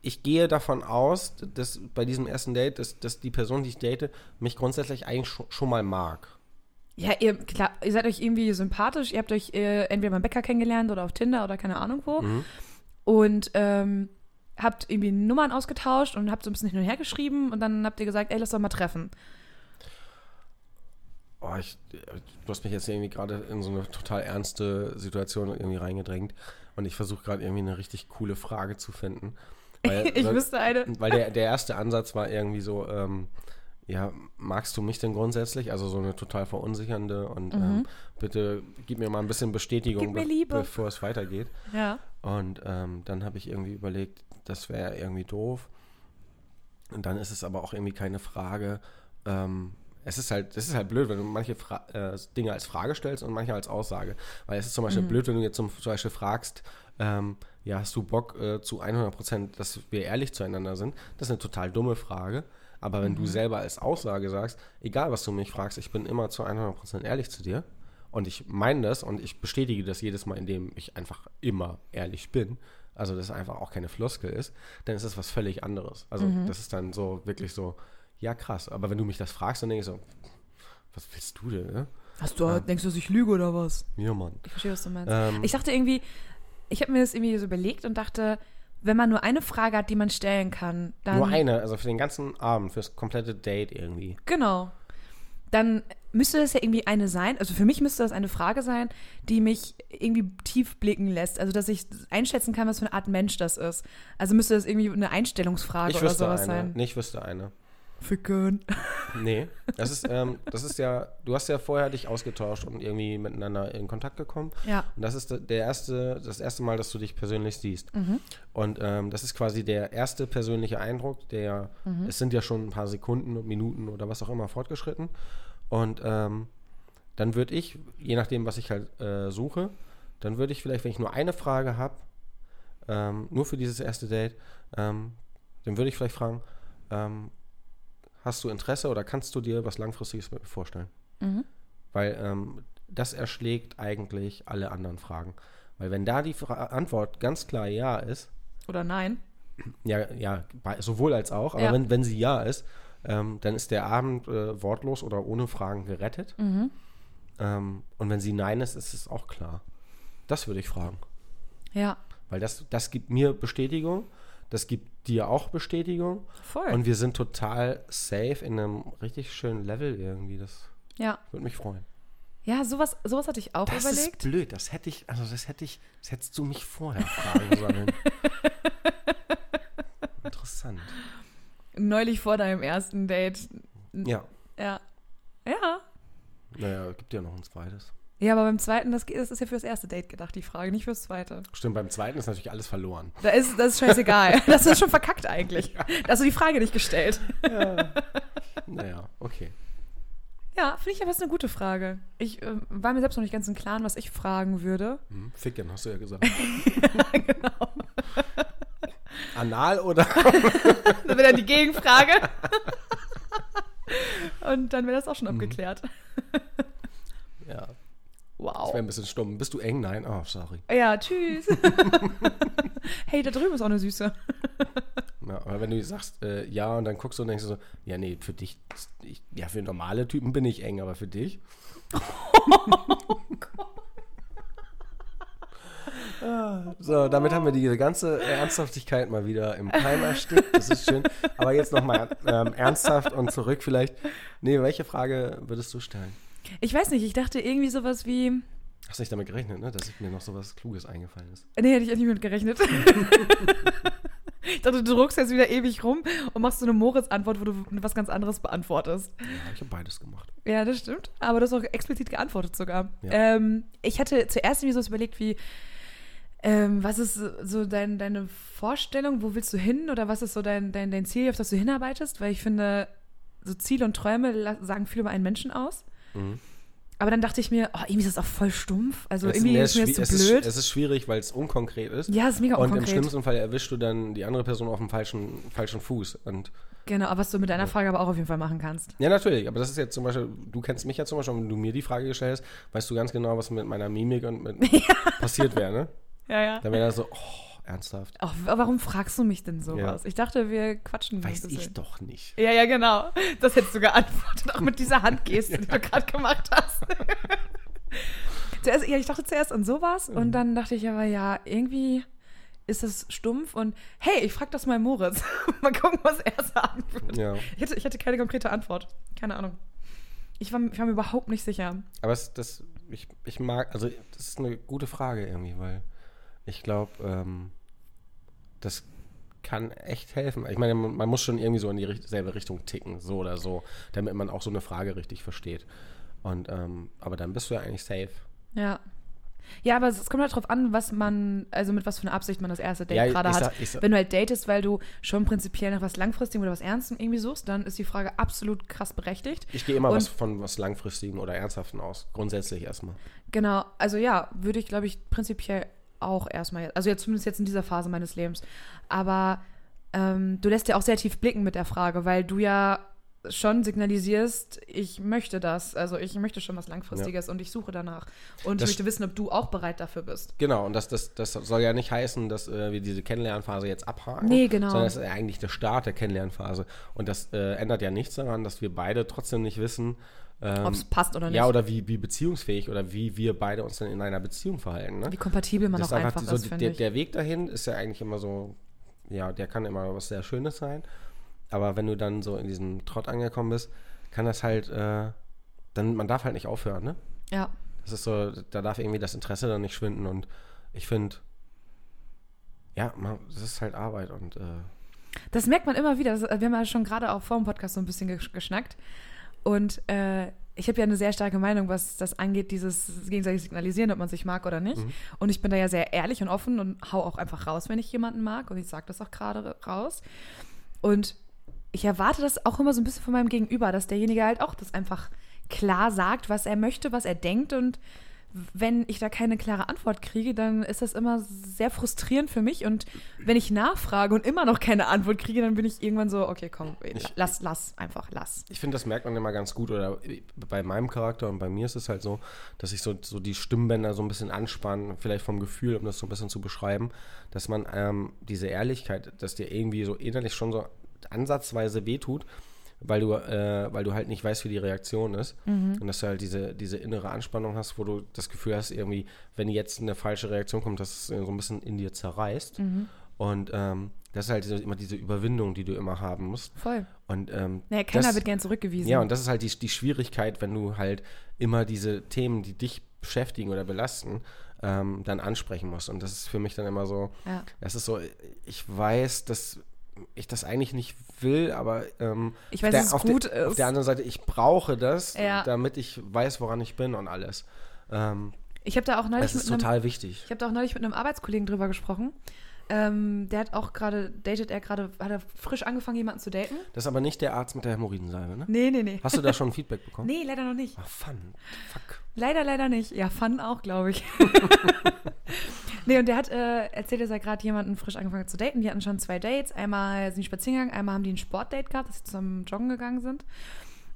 Speaker 4: ich gehe davon aus, dass bei diesem ersten Date, dass, dass die Person, die ich date, mich grundsätzlich eigentlich schon, schon mal mag.
Speaker 3: Ja, ihr, klar, ihr seid euch irgendwie sympathisch. Ihr habt euch äh, entweder beim Bäcker kennengelernt oder auf Tinder oder keine Ahnung wo.
Speaker 4: Mhm.
Speaker 3: Und ähm, habt irgendwie Nummern ausgetauscht und habt so ein bisschen hin und her geschrieben und dann habt ihr gesagt, ey, lass doch mal treffen.
Speaker 4: Oh, ich, du hast mich jetzt irgendwie gerade in so eine total ernste Situation irgendwie reingedrängt. Und ich versuche gerade irgendwie eine richtig coole Frage zu finden. [LAUGHS] Weil,
Speaker 3: ich wüsste eine.
Speaker 4: Weil der, der erste Ansatz war irgendwie so, ähm, ja, magst du mich denn grundsätzlich? Also so eine total verunsichernde und ähm, bitte gib mir mal ein bisschen Bestätigung,
Speaker 3: Mhm. Liebe.
Speaker 4: bevor es weitergeht.
Speaker 3: Ja.
Speaker 4: Und ähm, dann habe ich irgendwie überlegt, das wäre irgendwie doof. Und dann ist es aber auch irgendwie keine Frage. Ähm, es ist halt, es ist halt blöd, wenn du manche Fra äh, Dinge als Frage stellst und manche als Aussage. Weil es ist zum Beispiel
Speaker 3: Mhm.
Speaker 4: blöd, wenn du jetzt zum, zum Beispiel fragst, ähm, ja, hast du Bock äh, zu 100 Prozent, dass wir ehrlich zueinander sind? Das ist eine total dumme Frage. Aber wenn
Speaker 3: Mhm.
Speaker 4: du selber als Aussage sagst, egal was du mich fragst, ich bin immer zu 100 Prozent ehrlich zu dir und ich meine das und ich bestätige das jedes Mal, indem ich einfach immer ehrlich bin, also dass es einfach auch keine Floskel ist, dann ist das was völlig anderes. Also
Speaker 3: Mhm.
Speaker 4: das ist dann so wirklich so, ja krass. Aber wenn du mich das fragst, dann denke ich so, was willst du denn? Ne?
Speaker 3: Hast du, denkst du, dass ich lüge oder was?
Speaker 4: Ja, Mann.
Speaker 3: Ich verstehe, was du meinst.
Speaker 4: Ähm,
Speaker 3: ich dachte irgendwie, ich habe mir das irgendwie so überlegt und dachte, wenn man nur eine Frage hat, die man stellen kann, dann.
Speaker 4: Nur eine, also für den ganzen Abend, fürs komplette Date irgendwie.
Speaker 3: Genau. Dann müsste das ja irgendwie eine sein, also für mich müsste das eine Frage sein, die mich irgendwie tief blicken lässt. Also, dass ich einschätzen kann, was für eine Art Mensch das ist. Also müsste das irgendwie eine Einstellungsfrage oder sowas
Speaker 4: eine.
Speaker 3: sein.
Speaker 4: Ich wüsste eine.
Speaker 3: Ficken.
Speaker 4: Nee, [LAUGHS] das ist, ähm, das ist ja, du hast ja vorher dich ausgetauscht und irgendwie miteinander in Kontakt gekommen.
Speaker 3: Ja.
Speaker 4: Und das ist der erste, das erste Mal, dass du dich persönlich siehst.
Speaker 3: Mhm.
Speaker 4: Und ähm, das ist quasi der erste persönliche Eindruck, der,
Speaker 3: Mhm.
Speaker 4: es sind ja schon ein paar Sekunden, Minuten oder was auch immer fortgeschritten. Und ähm, dann würde ich, je nachdem, was ich halt äh, suche, dann würde ich vielleicht, wenn ich nur eine Frage habe, ähm, nur für dieses erste Date, ähm, dann würde ich vielleicht fragen, ähm, hast du Interesse oder kannst du dir was Langfristiges mit mir vorstellen?
Speaker 3: Mhm.
Speaker 4: Weil ähm, das erschlägt eigentlich alle anderen Fragen. Weil wenn da die Fra Antwort ganz klar ja ist,
Speaker 3: Oder nein.
Speaker 4: ja, ja, sowohl als auch, aber
Speaker 3: Ja.
Speaker 4: wenn, wenn sie ja ist, ähm, dann ist der Abend äh, wortlos oder ohne Fragen gerettet.
Speaker 3: Mhm.
Speaker 4: Ähm, und wenn sie nein ist, ist es auch klar. Das würde ich fragen.
Speaker 3: Ja.
Speaker 4: Weil das, das gibt mir Bestätigung, das gibt dir auch Bestätigung.
Speaker 3: Voll.
Speaker 4: Und wir sind total safe in einem richtig schönen Level irgendwie. Das
Speaker 3: ja.
Speaker 4: würde mich freuen.
Speaker 3: Ja, sowas, sowas hatte ich auch
Speaker 4: Das
Speaker 3: überlegt.
Speaker 4: ist blöd. Das hätte ich, also das hätte ich, das hättest du mich vorher fragen sollen. [LAUGHS] Interessant.
Speaker 3: Neulich vor deinem ersten Date.
Speaker 4: Ja.
Speaker 3: Ja. Ja.
Speaker 4: Naja, gibt ja noch ein zweites.
Speaker 3: Ja, aber beim zweiten, das, das ist ja für das erste Date gedacht, die Frage, nicht fürs zweite.
Speaker 4: Stimmt, beim zweiten ist natürlich alles verloren.
Speaker 3: Da ist, das ist scheißegal. [LAUGHS] Das ist schon verkackt eigentlich. Da hast du die Frage nicht gestellt. [LAUGHS]
Speaker 4: Naja, okay.
Speaker 3: Ja, finde ich aber ist eine gute Frage. Ich äh, war mir selbst noch nicht ganz im Klaren, was ich fragen würde.
Speaker 4: Hm, Ficken, hast du ja gesagt. [LAUGHS]
Speaker 3: genau.
Speaker 4: Anal oder?
Speaker 3: Das wäre dann die Gegenfrage. Und dann wäre das auch schon
Speaker 4: Mhm.
Speaker 3: abgeklärt.
Speaker 4: ja, das
Speaker 3: Wow.
Speaker 4: wäre ein bisschen stumm. Bist du eng? Nein? Oh, sorry.
Speaker 3: Ja, tschüss. [LAUGHS] hey, da drüben ist auch eine Süße. [LAUGHS]
Speaker 4: Ja, aber wenn du sagst äh, ja und dann guckst du und denkst du so, ja, nee, für dich, ich, ja, für normale Typen bin ich eng, aber für dich? [LAUGHS] Ah, So, damit haben wir diese ganze Ernsthaftigkeit mal wieder im Keim erstickt. Das ist schön. Aber jetzt nochmal ähm, ernsthaft und zurück vielleicht. Nee, welche Frage würdest du stellen?
Speaker 3: Ich weiß nicht, ich dachte irgendwie sowas wie.
Speaker 4: Hast nicht damit gerechnet, ne? dass mir noch so was Kluges eingefallen ist.
Speaker 3: Nee, hätte ich echt nicht mit gerechnet. [LAUGHS] ich dachte, du druckst jetzt wieder ewig rum und machst so eine Moritz-Antwort, wo du was ganz anderes beantwortest.
Speaker 4: Ja, ich habe beides gemacht.
Speaker 3: Ja, das stimmt. Aber du hast auch explizit geantwortet sogar.
Speaker 4: Ja.
Speaker 3: Ähm, ich hatte zuerst irgendwie so überlegt, wie, ähm, was ist so dein, deine Vorstellung, wo willst du hin oder was ist so dein, dein, dein Ziel, auf das du hinarbeitest? Weil ich finde, so Ziele und Träume sagen viel über einen Menschen aus.
Speaker 4: Mhm.
Speaker 3: Aber dann dachte ich mir, oh, irgendwie ist das auch voll stumpf. Also
Speaker 4: Es-
Speaker 3: irgendwie ist mir das zu
Speaker 4: ist,
Speaker 3: blöd.
Speaker 4: es ist schwierig, weil es unkonkret ist.
Speaker 3: ja, es ist mega
Speaker 4: Und im
Speaker 3: unkonkret.
Speaker 4: schlimmsten Fall erwischst du dann die andere Person auf dem falschen, falschen Fuß. Und
Speaker 3: Genau, aber was du mit deiner Frage aber auch auf jeden Fall machen kannst.
Speaker 4: ja, natürlich, aber das ist jetzt zum Beispiel, du kennst mich ja zum Beispiel, wenn du mir die Frage gestellt hast, weißt du ganz genau, was mit meiner Mimik und mit [LAUGHS] passiert wäre, ne?
Speaker 3: Ja, ja.
Speaker 4: Dann wäre das so, oh, ernsthaft.
Speaker 3: Auch, warum fragst du mich denn sowas? Ich dachte, wir quatschen
Speaker 4: Weiß ich doch nicht.
Speaker 3: Ja, ja, genau. Das hättest du geantwortet, auch mit dieser Handgeste, die du gerade gemacht hast. [LAUGHS] zuerst, ja, ich dachte zuerst an sowas
Speaker 4: Mhm.
Speaker 3: und dann dachte ich aber, ja, irgendwie ist das stumpf und hey, ich frag das mal Moritz. [LAUGHS] mal gucken, was er sagen wird.
Speaker 4: Ja.
Speaker 3: Ich hatte, ich hatte keine konkrete Antwort. Keine Ahnung. Ich war, ich war mir überhaupt nicht sicher.
Speaker 4: Aber es, das, ich, ich mag, also das ist eine gute Frage irgendwie, weil ich glaube, ähm, das kann echt helfen. Ich meine, man, muss schon irgendwie so in die richt- selbe Richtung ticken, so oder so, damit man auch so eine Frage richtig versteht. Und, ähm, aber dann bist du ja eigentlich safe.
Speaker 3: Ja. Ja, aber es kommt halt drauf an, was man, also mit was für einer Absicht man das erste Date
Speaker 4: Ja,
Speaker 3: gerade hat.
Speaker 4: sag- sag-
Speaker 3: Wenn du halt datest, weil du schon prinzipiell nach was Langfristigem oder was Ernstem irgendwie suchst, dann ist die Frage absolut krass berechtigt.
Speaker 4: Ich gehe immer
Speaker 3: Und-
Speaker 4: was von was Langfristigem oder Ernsthaften aus. Grundsätzlich erstmal.
Speaker 3: Genau, also ja, würde ich, glaube ich, prinzipiell auch erstmal, also jetzt zumindest jetzt in dieser Phase meines Lebens. Aber ähm, du lässt ja auch sehr tief blicken mit der Frage, weil du ja schon signalisierst, ich möchte das, also ich möchte schon was Langfristiges und ich suche danach. Und
Speaker 4: Das-
Speaker 3: ich möchte wissen, ob du auch bereit dafür bist.
Speaker 4: Genau, und das, das, das soll ja nicht heißen, dass äh, wir diese Kennenlernphase jetzt abhaken.
Speaker 3: Nee, genau.
Speaker 4: Sondern es ist eigentlich der Start der Kennenlernphase. Und das äh, ändert ja nichts daran, dass wir beide trotzdem nicht wissen, ähm,
Speaker 3: Ob es passt oder nicht.
Speaker 4: ja, oder wie, wie beziehungsfähig oder wie wir beide uns denn in einer Beziehung verhalten. Ne?
Speaker 3: wie kompatibel man
Speaker 4: Das
Speaker 3: auch
Speaker 4: ist
Speaker 3: einfach
Speaker 4: so,
Speaker 3: ist,
Speaker 4: der, der Weg dahin ist ja eigentlich immer so, ja, der kann immer was sehr Schönes sein. Aber wenn du dann so in diesem Trott angekommen bist, kann das halt, äh, dann, man darf halt nicht aufhören, ne?
Speaker 3: ja.
Speaker 4: Das ist so, da darf irgendwie das Interesse dann nicht schwinden und ich finde, ja, man, das ist halt Arbeit und äh,
Speaker 3: Das merkt man immer wieder. Das, wir haben ja schon gerade auch vor dem Podcast so ein bisschen gesch- geschnackt. Und äh, ich habe ja eine sehr starke Meinung, was das angeht, dieses gegenseitig Signalisieren, ob man sich mag oder nicht. Und ich bin da ja sehr ehrlich und offen und hau auch einfach raus, wenn ich jemanden mag. Und ich sage das auch gerade raus. Und ich erwarte das auch immer so ein bisschen von meinem Gegenüber, dass derjenige halt auch das einfach klar sagt, was er möchte, was er denkt. Und wenn ich da keine klare Antwort kriege, dann ist das immer sehr frustrierend für mich. Und wenn ich nachfrage und immer noch keine Antwort kriege, dann bin ich irgendwann so, okay, komm, lass, lass, einfach lass.
Speaker 4: ich finde, das merkt man immer ganz gut oder bei meinem Charakter und bei mir ist es halt so, dass ich so, so die Stimmbänder so ein bisschen anspannen, vielleicht vom Gefühl, um das so ein bisschen zu beschreiben, dass man ähm, diese Ehrlichkeit, dass dir irgendwie so innerlich schon so ansatzweise wehtut, weil du, äh, weil du halt nicht weißt, wie die Reaktion ist. Und dass du halt diese, diese innere Anspannung hast, wo du das Gefühl hast, irgendwie, wenn jetzt eine falsche Reaktion kommt, dass es so ein bisschen in dir zerreißt. Und ähm, das ist halt immer diese Überwindung, die du immer haben musst.
Speaker 3: Voll.
Speaker 4: Und ähm,
Speaker 3: Naja, keiner
Speaker 4: das,
Speaker 3: wird gern zurückgewiesen.
Speaker 4: ja, und das ist halt die, die Schwierigkeit, wenn du halt immer diese Themen, die dich beschäftigen oder belasten, ähm, dann ansprechen musst. Und das ist für mich dann immer so,
Speaker 3: Ja.
Speaker 4: das ist so, ich weiß, dass ich das eigentlich nicht will, aber ähm,
Speaker 3: Ich weiß,
Speaker 4: der,
Speaker 3: es
Speaker 4: auf
Speaker 3: gut
Speaker 4: der, Auf
Speaker 3: ist.
Speaker 4: der anderen Seite, ich brauche das,
Speaker 3: Ja.
Speaker 4: damit ich weiß, woran ich bin und alles. Ähm,
Speaker 3: Ich habe da auch neulich
Speaker 4: das ist
Speaker 3: mit einem
Speaker 4: total wichtig.
Speaker 3: Ich habe da auch neulich mit einem Arbeitskollegen drüber gesprochen. Ähm, der hat auch gerade, datet er gerade, hat er frisch angefangen, jemanden zu daten?
Speaker 4: Das ist aber nicht der Arzt mit der Hämorrhoidensalbe, ne?
Speaker 3: Nee, nee, nee.
Speaker 4: Hast du da schon [LAUGHS] Feedback bekommen?
Speaker 3: Nee, leider noch nicht.
Speaker 4: Ah, fun. Fuck.
Speaker 3: Leider, leider nicht. Ja, Fun auch, glaube ich. [LAUGHS] nee, und der hat äh, erzählt, dass er gerade jemanden frisch angefangen hat zu daten. Die hatten schon zwei Dates. Einmal sind die spazieren gegangen, einmal haben die ein Sportdate gehabt, dass sie zusammen joggen gegangen sind.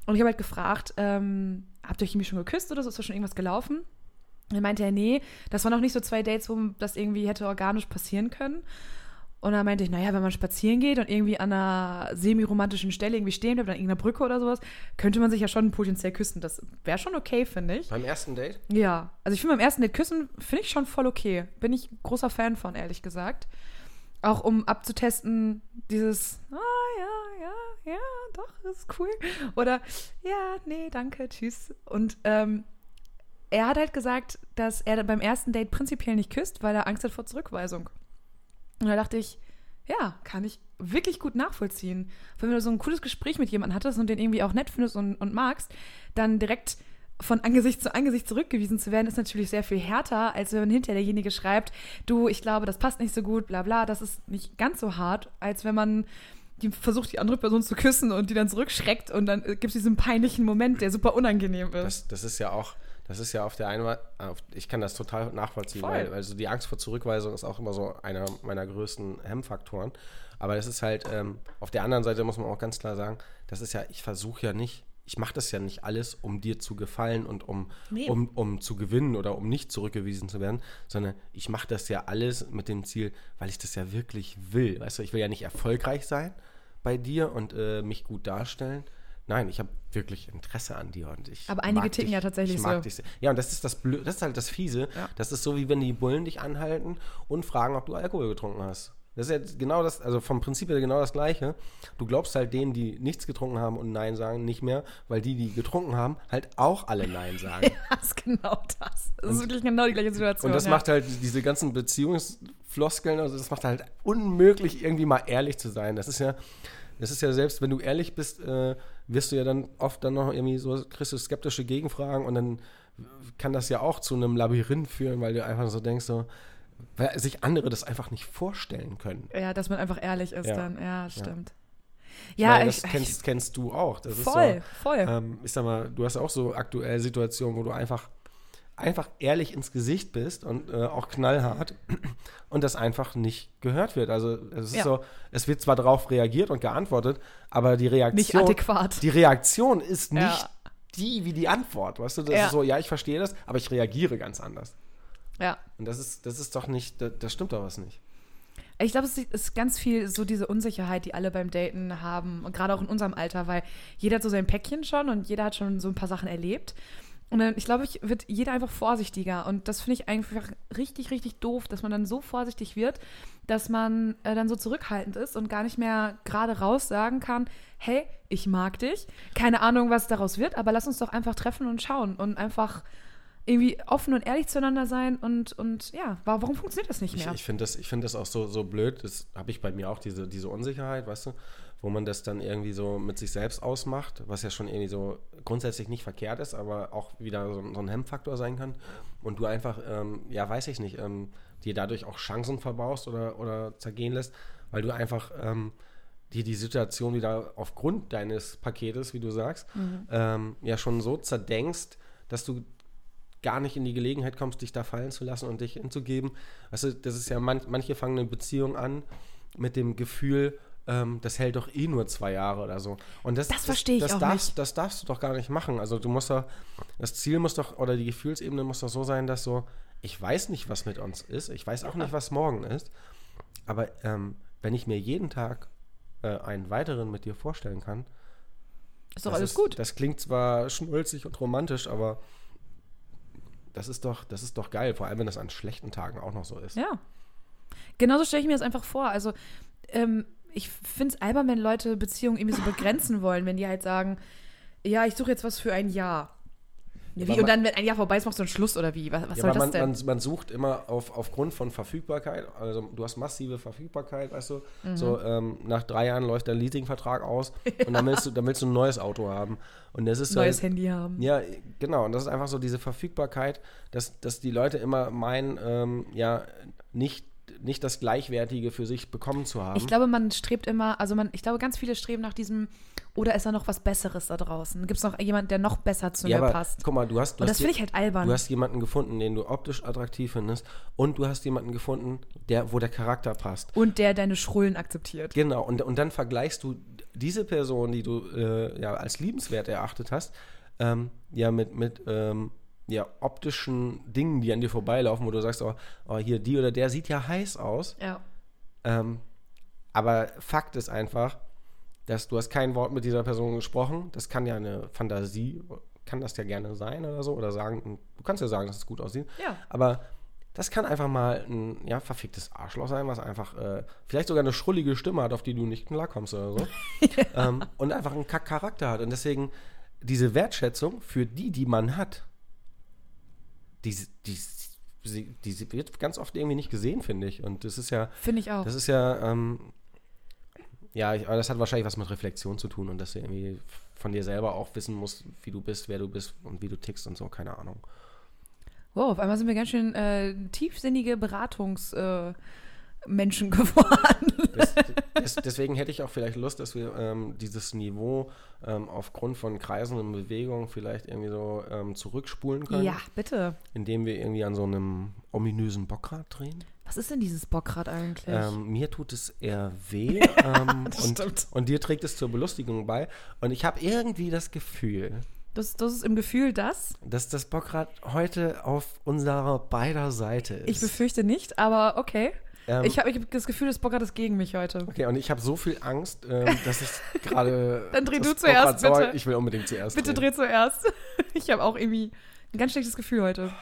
Speaker 3: Und ich habe halt gefragt, ähm, habt ihr euch irgendwie schon geküsst oder so? Ist da schon irgendwas gelaufen? Dann meinte er, nee, das waren noch nicht so zwei Dates, wo das irgendwie hätte organisch passieren können. Und dann meinte ich, naja, wenn man spazieren geht und irgendwie an einer semi-romantischen Stelle irgendwie stehen bleibt, an irgendeiner Brücke oder sowas, könnte man sich ja schon potenziell küssen. Das wäre schon okay, finde ich.
Speaker 4: Beim ersten Date?
Speaker 3: Ja, also ich finde beim ersten Date küssen, finde ich schon voll okay. Bin ich großer Fan von, ehrlich gesagt. Auch um abzutesten, dieses, ah ja, ja, ja, doch, ist cool. Oder, ja, nee, danke, tschüss. Und ähm, er hat halt gesagt, dass er beim ersten Date prinzipiell nicht küsst, weil er Angst hat vor Zurückweisung. Und da dachte ich, ja, kann ich wirklich gut nachvollziehen. Wenn du so ein cooles Gespräch mit jemandem hattest und den irgendwie auch nett findest und, und magst, dann direkt von Angesicht zu Angesicht zurückgewiesen zu werden, ist natürlich sehr viel härter, als wenn hinterher derjenige schreibt, du, ich glaube, das passt nicht so gut, bla bla. Das ist nicht ganz so hart, als wenn man die versucht, die andere Person zu küssen und die dann zurückschreckt und dann gibt es diesen peinlichen Moment, der super unangenehm ist.
Speaker 4: Das, das ist ja auch, das ist ja auf der einen Seite, ich kann das total nachvollziehen,
Speaker 3: Voll.
Speaker 4: weil also die Angst vor Zurückweisung ist auch immer so einer meiner größten Hemmfaktoren. Aber das ist halt, ähm, auf der anderen Seite muss man auch ganz klar sagen, das ist ja, ich versuche ja nicht, ich mache das ja nicht alles, um dir zu gefallen und um,
Speaker 3: Nee.
Speaker 4: um, um zu gewinnen oder um nicht zurückgewiesen zu werden, sondern ich mache das ja alles mit dem Ziel, weil ich das ja wirklich will. Weißt du, ich will ja nicht erfolgreich sein bei dir und äh, mich gut darstellen. Nein, ich habe wirklich Interesse an dir und ich.
Speaker 3: Aber einige ticken
Speaker 4: dich,
Speaker 3: ja tatsächlich
Speaker 4: ich mag
Speaker 3: so.
Speaker 4: Dich sehr. Ja, und das ist das Blö das ist halt das Fiese.
Speaker 3: Ja.
Speaker 4: Das ist so, wie wenn die Bullen dich anhalten und fragen, ob du Alkohol getrunken hast. Das ist jetzt genau das, also vom Prinzip her genau das Gleiche. Du glaubst halt denen, die nichts getrunken haben und Nein sagen, nicht mehr, weil die, die getrunken haben, halt auch alle Nein [LAUGHS] sagen.
Speaker 3: Ja, das ist genau das. Das ist wirklich genau die gleiche Situation.
Speaker 4: Und das
Speaker 3: ja.
Speaker 4: macht halt diese ganzen Beziehungsfloskeln, also das macht halt unmöglich, irgendwie mal ehrlich zu sein. Das ist ja, das ist ja selbst, wenn du ehrlich bist, äh, wirst du ja dann oft dann noch irgendwie so, kriegst du skeptische Gegenfragen und dann kann das ja auch zu einem Labyrinth führen, weil du einfach so denkst, so, weil sich andere das einfach nicht vorstellen können.
Speaker 3: Ja, dass man einfach ehrlich ist
Speaker 4: Ja.
Speaker 3: dann. Ja, stimmt.
Speaker 4: Ich
Speaker 3: Ja,
Speaker 4: meine,
Speaker 3: ich,
Speaker 4: das kennst, kennst du auch. Das
Speaker 3: voll,
Speaker 4: ist
Speaker 3: voll.
Speaker 4: so, ähm, ich sag mal, du hast auch so aktuell Situationen, wo du einfach, einfach ehrlich ins Gesicht bist und äh, auch knallhart [CLEARS THROAT] und das einfach nicht gehört wird. Also es ist
Speaker 3: Ja.
Speaker 4: so, es wird zwar darauf reagiert und geantwortet, aber die
Speaker 3: Nicht
Speaker 4: Reaktion,
Speaker 3: adäquat.
Speaker 4: die Reaktion ist nicht
Speaker 3: Ja.
Speaker 4: die wie die Antwort. Weißt du, das
Speaker 3: Ja.
Speaker 4: ist so, ja, ich verstehe das, aber ich reagiere ganz anders.
Speaker 3: Ja.
Speaker 4: Und das ist, das ist doch nicht, das, das stimmt doch was nicht.
Speaker 3: Ich glaube, es ist ganz viel so diese Unsicherheit, die alle beim Daten haben. Und gerade auch in unserem Alter, weil jeder hat so sein Päckchen schon und jeder hat schon so ein paar Sachen erlebt. Und dann, ich glaube, ich wird jeder einfach vorsichtiger. Und das finde ich einfach richtig, richtig doof, dass man dann so vorsichtig wird, dass man äh, dann so zurückhaltend ist und gar nicht mehr gerade raus sagen kann, hey, ich mag dich. Keine Ahnung, was daraus wird, aber lass uns doch einfach treffen und schauen und einfach irgendwie offen und ehrlich zueinander sein und, und ja, wa- warum funktioniert das nicht
Speaker 4: Ich,
Speaker 3: mehr?
Speaker 4: ich finde das, ich find das auch so, so blöd. Das habe ich bei mir auch, diese, diese Unsicherheit, weißt du, wo man das dann irgendwie so mit sich selbst ausmacht, was ja schon irgendwie so grundsätzlich nicht verkehrt ist, aber auch wieder so, so ein Hemmfaktor sein kann. Und du einfach, ähm, ja, weiß ich nicht, ähm, dir dadurch auch Chancen verbaust oder, oder zergehen lässt, weil du einfach ähm, dir die Situation wieder aufgrund deines Paketes, wie du sagst, ähm, ja schon so zerdenkst, dass du gar nicht in die Gelegenheit kommst, dich da fallen zu lassen und dich hinzugeben. Weißt du, das ist ja, man, manche fangen eine Beziehung an mit dem Gefühl, ähm, das hält doch eh nur zwei Jahre oder so. Und das,
Speaker 3: Das verstehe ich
Speaker 4: das
Speaker 3: auch
Speaker 4: darfst,
Speaker 3: nicht.
Speaker 4: Das darfst du doch gar nicht machen. Also du musst doch, das Ziel muss doch, oder die Gefühlsebene muss doch so sein, dass so, ich weiß nicht, was mit uns ist, ich weiß auch nicht, was morgen ist, aber ähm, wenn ich mir jeden Tag äh, einen weiteren mit dir vorstellen kann,
Speaker 3: Ist doch
Speaker 4: das
Speaker 3: alles
Speaker 4: ist,
Speaker 3: gut.
Speaker 4: Das klingt zwar schnulzig und romantisch, aber das ist doch, das ist doch geil, vor allem wenn das an schlechten Tagen auch noch so ist.
Speaker 3: Ja. Genauso stelle ich mir das einfach vor. Also, ähm, ich finde es albern, wenn Leute Beziehungen irgendwie so begrenzen wollen, wenn die halt sagen, ja, ich suche jetzt was für ein Jahr. Ja, wie? Und dann, wenn ein Jahr vorbei ist, machst du einen Schluss oder wie? Was, was
Speaker 4: Ja,
Speaker 3: soll das
Speaker 4: man,
Speaker 3: denn?
Speaker 4: man, man sucht immer auf, aufgrund von Verfügbarkeit, also du hast massive Verfügbarkeit, weißt du,
Speaker 3: Mhm.
Speaker 4: so ähm, nach drei Jahren läuft dein Leasingvertrag aus [LAUGHS] und dann willst, du, dann willst du ein neues Auto haben. Und das ist
Speaker 3: Neues
Speaker 4: halt,
Speaker 3: Handy haben.
Speaker 4: Ja, genau. Und das ist einfach so diese Verfügbarkeit, dass, dass die Leute immer meinen, ähm, ja, nicht nicht das Gleichwertige für sich bekommen zu haben.
Speaker 3: Ich glaube, man strebt immer, also man, ich glaube, ganz viele streben nach diesem, oder ist da noch was Besseres da draußen? Gibt es noch jemanden, der noch besser zu
Speaker 4: ja,
Speaker 3: mir
Speaker 4: aber
Speaker 3: passt?
Speaker 4: guck mal, du hast, du
Speaker 3: Und das finde ich halt albern.
Speaker 4: Du hast jemanden gefunden, den du optisch attraktiv findest und du hast jemanden gefunden, der, wo der Charakter passt.
Speaker 3: Und der deine Schrullen akzeptiert.
Speaker 4: Genau, und, und dann vergleichst du diese Person, die du äh, ja, als liebenswert erachtet hast, ähm, ja, mit, mit ähm, ja, optischen Dingen, die an dir vorbeilaufen, wo du sagst, oh, oh, hier, die oder der sieht ja heiß aus.
Speaker 3: Ja.
Speaker 4: Ähm, aber Fakt ist einfach, dass du hast kein Wort mit dieser Person gesprochen. Das kann ja eine Fantasie, kann das ja gerne sein oder so. Oder sagen, du kannst ja sagen, dass es gut aussieht.
Speaker 3: Ja.
Speaker 4: Aber das kann einfach mal ein ja, verficktes Arschloch sein, was einfach äh, vielleicht sogar eine schrullige Stimme hat, auf die du nicht klarkommst oder so. [LAUGHS] ähm, und einfach einen Kack-Charakter hat. Und deswegen diese Wertschätzung für die, die man hat, die, die, die, die wird ganz oft irgendwie nicht gesehen, finde ich. Und das ist ja,
Speaker 3: Finde ich auch.
Speaker 4: das ist ja, ähm, ja, ich, aber das hat wahrscheinlich was mit Reflexion zu tun und dass du irgendwie von dir selber auch wissen musst, wie du bist, wer du bist und wie du tickst und so, keine Ahnung.
Speaker 3: Wow, auf einmal sind wir ganz schön äh, tiefsinnige Beratungsmenschen äh, Menschen [LAUGHS] geworden.
Speaker 4: Das, des, deswegen hätte ich auch vielleicht Lust, dass wir ähm, dieses Niveau ähm, aufgrund von Kreisen und Bewegungen vielleicht irgendwie so ähm, zurückspulen können,
Speaker 3: ja, bitte.
Speaker 4: indem wir irgendwie an so einem ominösen Bockrad drehen.
Speaker 3: Was ist denn dieses Bockrad eigentlich?
Speaker 4: Ähm, mir tut es eher weh [LAUGHS] ähm,
Speaker 3: das
Speaker 4: und,
Speaker 3: stimmt.
Speaker 4: und dir trägt es zur Belustigung bei. Und ich habe irgendwie das Gefühl,
Speaker 3: das, das ist im Gefühl das.
Speaker 4: dass das Bockrad heute auf unserer beider Seite ist.
Speaker 3: Ich befürchte nicht, aber okay.
Speaker 4: Ähm,
Speaker 3: ich habe das Gefühl, das Bockrad ist gegen mich heute.
Speaker 4: Okay, und ich habe so viel Angst, ähm, dass ich [LAUGHS] gerade.
Speaker 3: Dann dreh du zuerst, bitte.
Speaker 4: soll. Ich will unbedingt zuerst.
Speaker 3: Bitte
Speaker 4: drehen.
Speaker 3: dreh zuerst. [LAUGHS] Ich habe auch irgendwie ein ganz schlechtes Gefühl heute.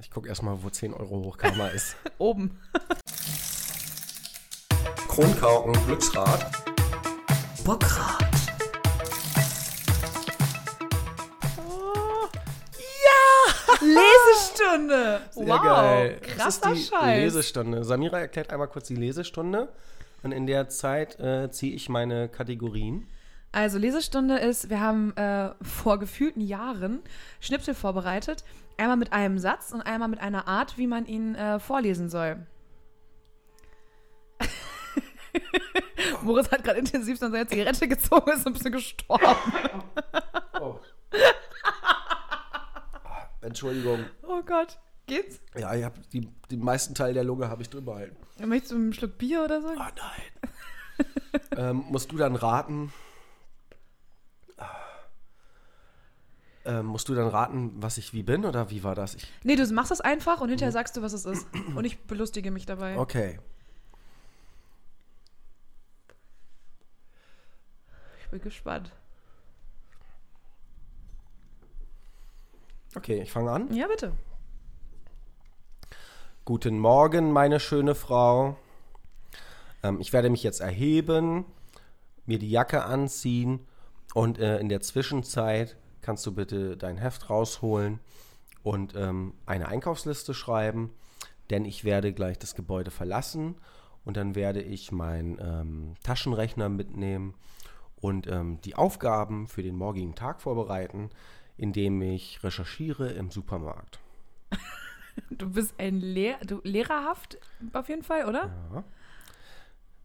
Speaker 4: Ich gucke erstmal, wo 10 Euro Hochkammer ist. [LAUGHS]
Speaker 3: Oben.
Speaker 4: Kronkauken, Glücksrad.
Speaker 3: Bockrad. Lesestunde.
Speaker 4: Sehr
Speaker 3: wow.
Speaker 4: geil. Das
Speaker 3: Krasser
Speaker 4: ist die
Speaker 3: Scheiß.
Speaker 4: Lesestunde. Samira erklärt einmal kurz die Lesestunde. Und in der Zeit äh, ziehe ich meine Kategorien.
Speaker 3: Also Lesestunde ist, wir haben äh, vor gefühlten Jahren Schnipsel vorbereitet. Einmal mit einem Satz und einmal mit einer Art, wie man ihn äh, vorlesen soll. [LAUGHS] Moritz hat gerade intensiv an seine Zigarette gezogen, ist ein bisschen gestorben.
Speaker 4: Oh. [LAUGHS] Entschuldigung.
Speaker 3: Oh Gott. Geht's?
Speaker 4: Ja, ich hab die, den meisten Teil der Lunge habe ich drin behalten.
Speaker 3: Möchtest du einen Schluck Bier oder so?
Speaker 4: Oh nein. [LAUGHS] ähm, musst du dann raten? Ähm, musst du dann raten, was ich wie bin oder wie war das? Ich,
Speaker 3: Nee, du machst das einfach und hinterher sagst du, was es ist. [CLEARS THROAT] Und ich belustige mich dabei.
Speaker 4: okay.
Speaker 3: Ich bin gespannt.
Speaker 4: Okay, ich fange an.
Speaker 3: Ja, bitte.
Speaker 4: Guten Morgen, meine schöne Frau. Ähm, ich werde mich jetzt erheben, mir die Jacke anziehen und äh, in der Zwischenzeit kannst du bitte dein Heft rausholen und ähm, eine Einkaufsliste schreiben, denn ich werde gleich das Gebäude verlassen und dann werde ich meinen ähm, Taschenrechner mitnehmen und ähm, die Aufgaben für den morgigen Tag vorbereiten, indem ich recherchiere im Supermarkt. [LAUGHS]
Speaker 3: Du bist ein Lehr du, lehrerhaft auf jeden Fall, oder?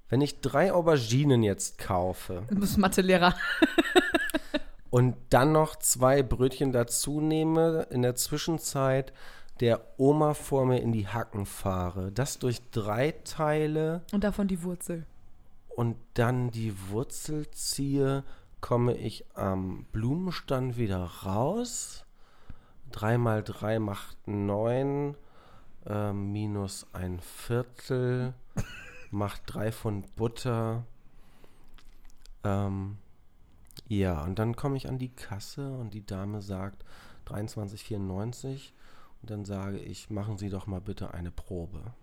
Speaker 4: Wenn ich drei Auberginen jetzt kaufe
Speaker 3: Du bist Mathelehrer. [LAUGHS]
Speaker 4: und dann noch zwei Brötchen dazu nehme, in der Zwischenzeit der Oma vor mir in die Hacken fahre, das durch drei Teile
Speaker 3: Und davon die Wurzel.
Speaker 4: und dann die Wurzel ziehe, komme ich am Blumenstand wieder raus. 3 mal 3 macht 9, äh, minus ein Viertel [LAUGHS] macht 3 von Butter. Ähm, ja, und dann komme ich an die Kasse und die Dame sagt 23,94 und dann sage ich, machen Sie doch mal bitte eine Probe.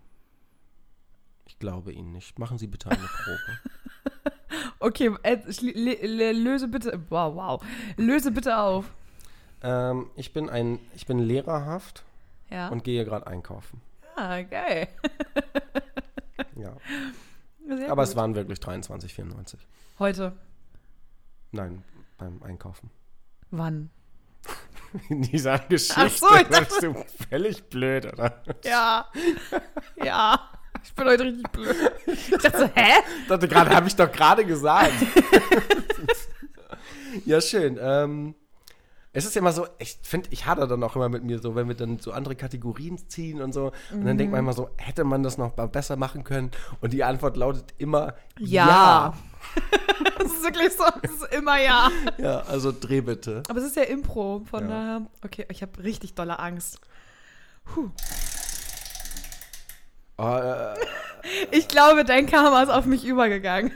Speaker 4: Ich glaube Ihnen nicht. Machen Sie bitte eine Probe. [LAUGHS]
Speaker 3: Okay, äh, löse bitte. Wow, wow. Löse bitte auf.
Speaker 4: Ähm, ich bin ein, ich bin lehrerhaft
Speaker 3: Ja.
Speaker 4: und gehe gerade einkaufen.
Speaker 3: ah, geil. [LAUGHS]
Speaker 4: Ja.
Speaker 3: Sehr
Speaker 4: Aber
Speaker 3: gut.
Speaker 4: es waren wirklich 23,94.
Speaker 3: Heute.
Speaker 4: Nein, beim Einkaufen.
Speaker 3: Wann?
Speaker 4: In dieser Geschichte
Speaker 3: Ach so, ich
Speaker 4: bist du völlig blöd, oder?
Speaker 3: Ja. ja. Ich bin heute richtig blöd. Ich dachte so, hä?
Speaker 4: Ich dachte gerade, habe ich doch gerade gesagt. ja, schön. Ähm, es ist ja immer so, ich finde, ich hadere dann auch immer mit mir so, wenn wir dann so andere Kategorien ziehen und so. Und dann denkt man immer so, hätte man das noch besser machen können? Und die Antwort lautet immer
Speaker 3: Ja. [LAUGHS] Das ist wirklich so, das ist immer ja.
Speaker 4: Ja, ja also dreh bitte.
Speaker 3: Aber es ist ja Impro, von
Speaker 4: Ja.
Speaker 3: daher. Okay, ich habe richtig dolle Angst. Puh.
Speaker 4: Oh, [LAUGHS] äh,
Speaker 3: Ich glaube, dein Karma ist auf mich übergegangen.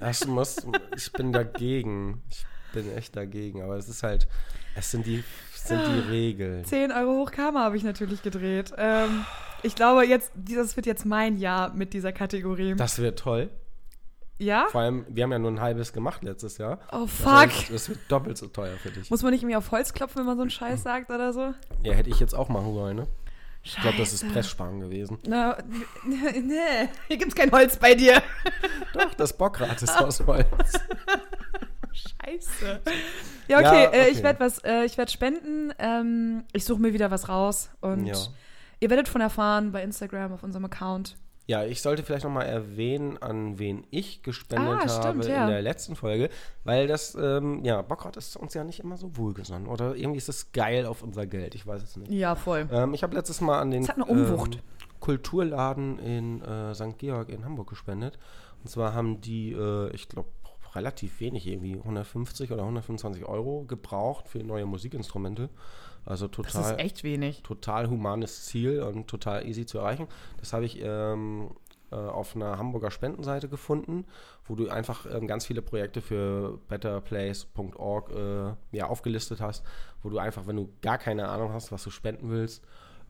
Speaker 4: das muss, ich bin dagegen. Ich bin echt dagegen. Aber es ist halt, es sind die, es sind die Regeln.
Speaker 3: 10 Euro hoch Karma habe ich natürlich gedreht. Ähm, ich glaube, jetzt, das wird jetzt mein Jahr mit dieser Kategorie.
Speaker 4: Das wird toll.
Speaker 3: ja?
Speaker 4: Vor allem, wir haben ja nur ein halbes gemacht letztes Jahr.
Speaker 3: Oh,
Speaker 4: Das
Speaker 3: fuck.
Speaker 4: heißt, Das wird doppelt so teuer für dich.
Speaker 3: Muss man nicht irgendwie auf Holz klopfen, wenn man so einen Scheiß [CLEARS THROAT] sagt oder so?
Speaker 4: Ja, hätte ich jetzt auch machen sollen, ne? Ich glaube, das ist Presssparen gewesen.
Speaker 3: Na, [LAUGHS] nee, hier gibt's kein Holz bei dir.
Speaker 4: Doch, das Bockrad ist [LAUGHS] aus Holz.
Speaker 3: Scheiße. Ja, okay,
Speaker 4: Ja,
Speaker 3: Äh, ich
Speaker 4: okay.
Speaker 3: werde was, äh, ich werde spenden. Ähm, ich suche mir wieder was raus und
Speaker 4: Ja.
Speaker 3: ihr werdet von erfahren bei Instagram auf unserem Account.
Speaker 4: Ja, ich sollte vielleicht nochmal erwähnen, an wen ich gespendet
Speaker 3: Ah, stimmt,
Speaker 4: habe
Speaker 3: ja.
Speaker 4: in der letzten Folge, weil das, ähm, ja, Bockrad ist uns ja nicht immer so wohlgesonnen. Oder irgendwie ist es geil auf unser Geld, ich weiß es nicht.
Speaker 3: Ja, voll.
Speaker 4: Ähm, ich habe letztes Mal an den. Ähm, Kulturladen in äh, St. Georg in Hamburg gespendet. Und zwar haben die, äh, ich glaube, relativ wenig, irgendwie 150 oder 125 Euro gebraucht für neue Musikinstrumente. Also
Speaker 3: Das
Speaker 4: total
Speaker 3: ist echt wenig.
Speaker 4: total humanes Ziel und total easy zu erreichen. Das habe ich ähm, äh, auf einer Hamburger Spendenseite gefunden, wo du einfach ähm, ganz viele Projekte für betterplace.org äh, ja, aufgelistet hast, wo du einfach, wenn du gar keine Ahnung hast, was du spenden willst,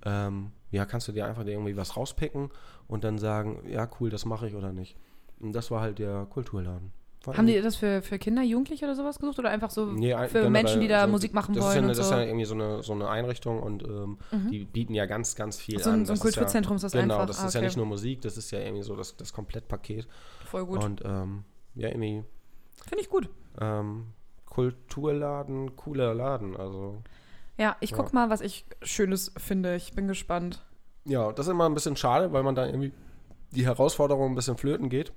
Speaker 4: ähm, ja, kannst du dir einfach irgendwie was rauspicken und dann sagen, ja, cool, das mache ich oder nicht. Und das war halt der Kulturladen.
Speaker 3: Haben die das für, für Kinder, Jugendliche oder sowas gesucht? Oder einfach so
Speaker 4: Nee,
Speaker 3: für
Speaker 4: generell,
Speaker 3: Menschen, die da
Speaker 4: also,
Speaker 3: Musik machen wollen
Speaker 4: ja, eine,
Speaker 3: und
Speaker 4: Das ist
Speaker 3: so?
Speaker 4: ja irgendwie so eine, so eine Einrichtung und ähm, die bieten ja ganz, ganz viel
Speaker 3: So ein-
Speaker 4: an.
Speaker 3: so ein
Speaker 4: Das ist
Speaker 3: Kulturzentrum ist das
Speaker 4: genau,
Speaker 3: einfach.
Speaker 4: das
Speaker 3: Ah,
Speaker 4: ist ja nicht nur Musik, das ist ja irgendwie so das, das Komplettpaket.
Speaker 3: Voll gut.
Speaker 4: Und ähm, ja, irgendwie
Speaker 3: Finde ich gut.
Speaker 4: ähm, Kulturladen, cooler Laden. Also
Speaker 3: Ja, ich guck
Speaker 4: Ja.
Speaker 3: mal, was ich Schönes finde. Ich bin gespannt.
Speaker 4: ja, das ist immer ein bisschen schade, weil man da irgendwie die Herausforderung ein bisschen flöten geht.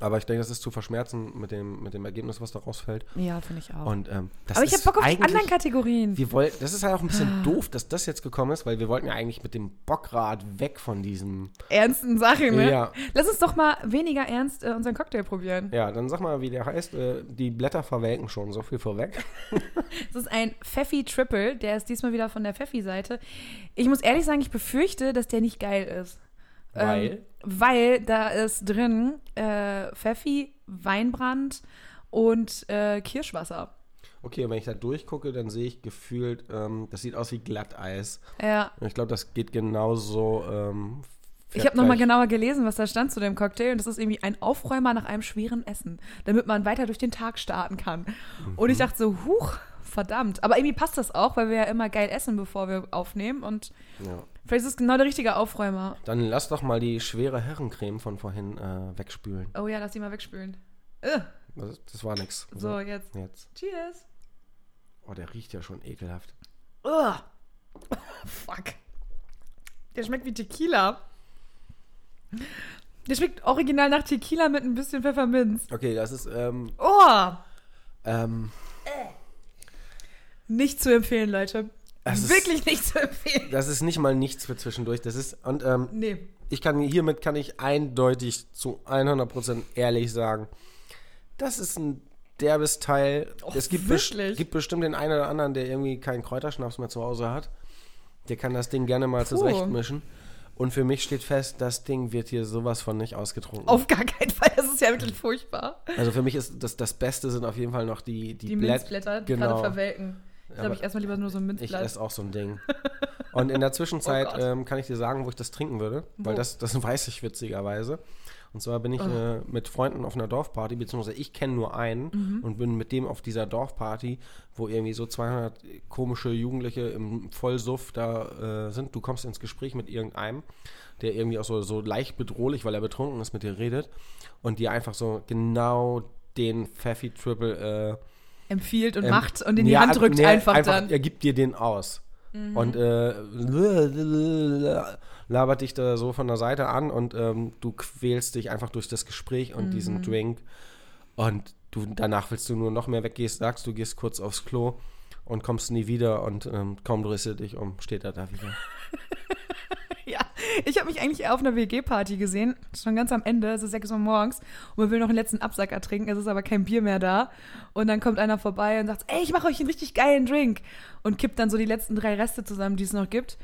Speaker 4: Aber ich denke, das ist zu verschmerzen mit dem, mit dem Ergebnis, was da rausfällt.
Speaker 3: Ja, finde ich auch.
Speaker 4: Und ähm, das
Speaker 3: Aber ich habe Bock auf die anderen Kategorien.
Speaker 4: Wir wollten, das ist halt auch ein
Speaker 3: Ah.
Speaker 4: bisschen doof, dass das jetzt gekommen ist, weil wir wollten ja eigentlich mit dem Bockrad weg von diesem.
Speaker 3: Ernsten Sachen, ne?
Speaker 4: Ja,
Speaker 3: Lass uns doch mal weniger ernst äh, unseren Cocktail probieren.
Speaker 4: ja, dann sag mal, wie der heißt. Äh, die Blätter verwelken schon, so viel vorweg. [LAUGHS]
Speaker 3: Das ist ein Pfeffi Triple. Der ist diesmal wieder von der Pfeffi-Seite. Ich muss ehrlich sagen, ich befürchte, dass der nicht geil ist.
Speaker 4: Weil?
Speaker 3: Ähm, weil da ist drin äh, Pfeffi, Weinbrand und äh, Kirschwasser.
Speaker 4: Okay, und wenn ich da durchgucke, dann sehe ich gefühlt, ähm, das sieht aus wie Glatteis.
Speaker 3: Ja.
Speaker 4: Und ich glaube, das geht genauso. Ähm,
Speaker 3: Ich habe nochmal genauer gelesen, was da stand zu dem Cocktail. Und das ist irgendwie ein Aufräumer nach einem schweren Essen, damit man weiter durch den Tag starten kann. Und
Speaker 4: Mhm.
Speaker 3: ich dachte so, huch, verdammt. Aber irgendwie passt das auch, weil wir ja immer geil essen, bevor wir aufnehmen. Und
Speaker 4: Ja.
Speaker 3: Vielleicht ist es genau der richtige Aufräumer.
Speaker 4: Dann lass doch mal die schwere Herrencreme von vorhin äh, wegspülen.
Speaker 3: Oh ja, lass die mal wegspülen. Ugh.
Speaker 4: Das, das war nix.
Speaker 3: So, jetzt.
Speaker 4: Jetzt.
Speaker 3: Cheers.
Speaker 4: Oh, der riecht ja schon ekelhaft.
Speaker 3: Ugh. [LAUGHS] Fuck. Der schmeckt wie Tequila. Der schmeckt original nach Tequila mit ein bisschen Pfefferminz.
Speaker 4: Okay, das ist, ähm,
Speaker 3: Oh!
Speaker 4: ähm,
Speaker 3: Nicht zu empfehlen, Leute.
Speaker 4: Ist-
Speaker 3: Wirklich nicht zu empfehlen.
Speaker 4: das ist nicht mal nichts für zwischendurch. Das ist, und, ähm,
Speaker 3: Nee.
Speaker 4: ich kann, hiermit kann ich eindeutig zu 100% ehrlich sagen, das ist ein derbes Teil.
Speaker 3: Och,
Speaker 4: es gibt, bes
Speaker 3: wirklich?
Speaker 4: gibt bestimmt den einen oder anderen, der irgendwie keinen Kräuterschnaps mehr zu Hause hat. Der kann das Ding gerne mal
Speaker 3: Puh.
Speaker 4: zurechtmischen. Und für mich steht fest, das Ding wird hier sowas von nicht ausgetrunken.
Speaker 3: Auf gar keinen Fall. Das ist ja wirklich furchtbar.
Speaker 4: Also für mich ist das, das Beste sind auf jeden Fall noch die, die,
Speaker 3: Die
Speaker 4: Blätt-
Speaker 3: Minzblätter, die
Speaker 4: genau.
Speaker 3: gerade verwelken. Ich glaube,
Speaker 4: Aber
Speaker 3: ich erstmal lieber nur so ein
Speaker 4: Ich
Speaker 3: Minzblatt.
Speaker 4: esse auch so ein Ding. Und in der Zwischenzeit [LAUGHS]
Speaker 3: Oh
Speaker 4: ähm, kann ich dir sagen, wo ich das trinken würde, weil
Speaker 3: Wo?
Speaker 4: das, das weiß ich witzigerweise. Und zwar bin ich
Speaker 3: Oh.
Speaker 4: äh, mit Freunden auf einer Dorfparty, beziehungsweise ich kenne nur einen
Speaker 3: Mhm.
Speaker 4: und bin mit dem auf dieser Dorfparty, wo irgendwie so 200 komische Jugendliche im Vollsuff da äh, sind. Du kommst ins Gespräch mit irgendeinem, der irgendwie auch so, so leicht bedrohlich, weil er betrunken ist, mit dir redet und dir einfach so genau den Pfeffi Triple äh,
Speaker 3: Empfiehlt und
Speaker 4: ähm,
Speaker 3: macht und in die
Speaker 4: ja,
Speaker 3: Hand drückt
Speaker 4: nee,
Speaker 3: einfach, dann.
Speaker 4: Er gibt dir den aus.
Speaker 3: Mhm.
Speaker 4: und äh, labert dich da so von der Seite an und ähm, du quälst dich einfach durch das Gespräch und
Speaker 3: Mhm.
Speaker 4: diesen Drink. Und du danach willst du nur noch mehr weggehst, sagst, du gehst kurz aufs Klo und kommst nie wieder und ähm, kaum drehst du dich um, steht er da wieder. [LAUGHS]
Speaker 3: Ich habe mich eigentlich auf einer WG-Party gesehen, schon ganz am Ende, es ist 6 Uhr morgens und man will noch einen letzten Absacker trinken, es ist aber kein Bier mehr da. Und dann kommt einer vorbei und sagt, ey, ich mache euch einen richtig geilen Drink. Und kippt dann so die letzten drei Reste zusammen, die es noch gibt.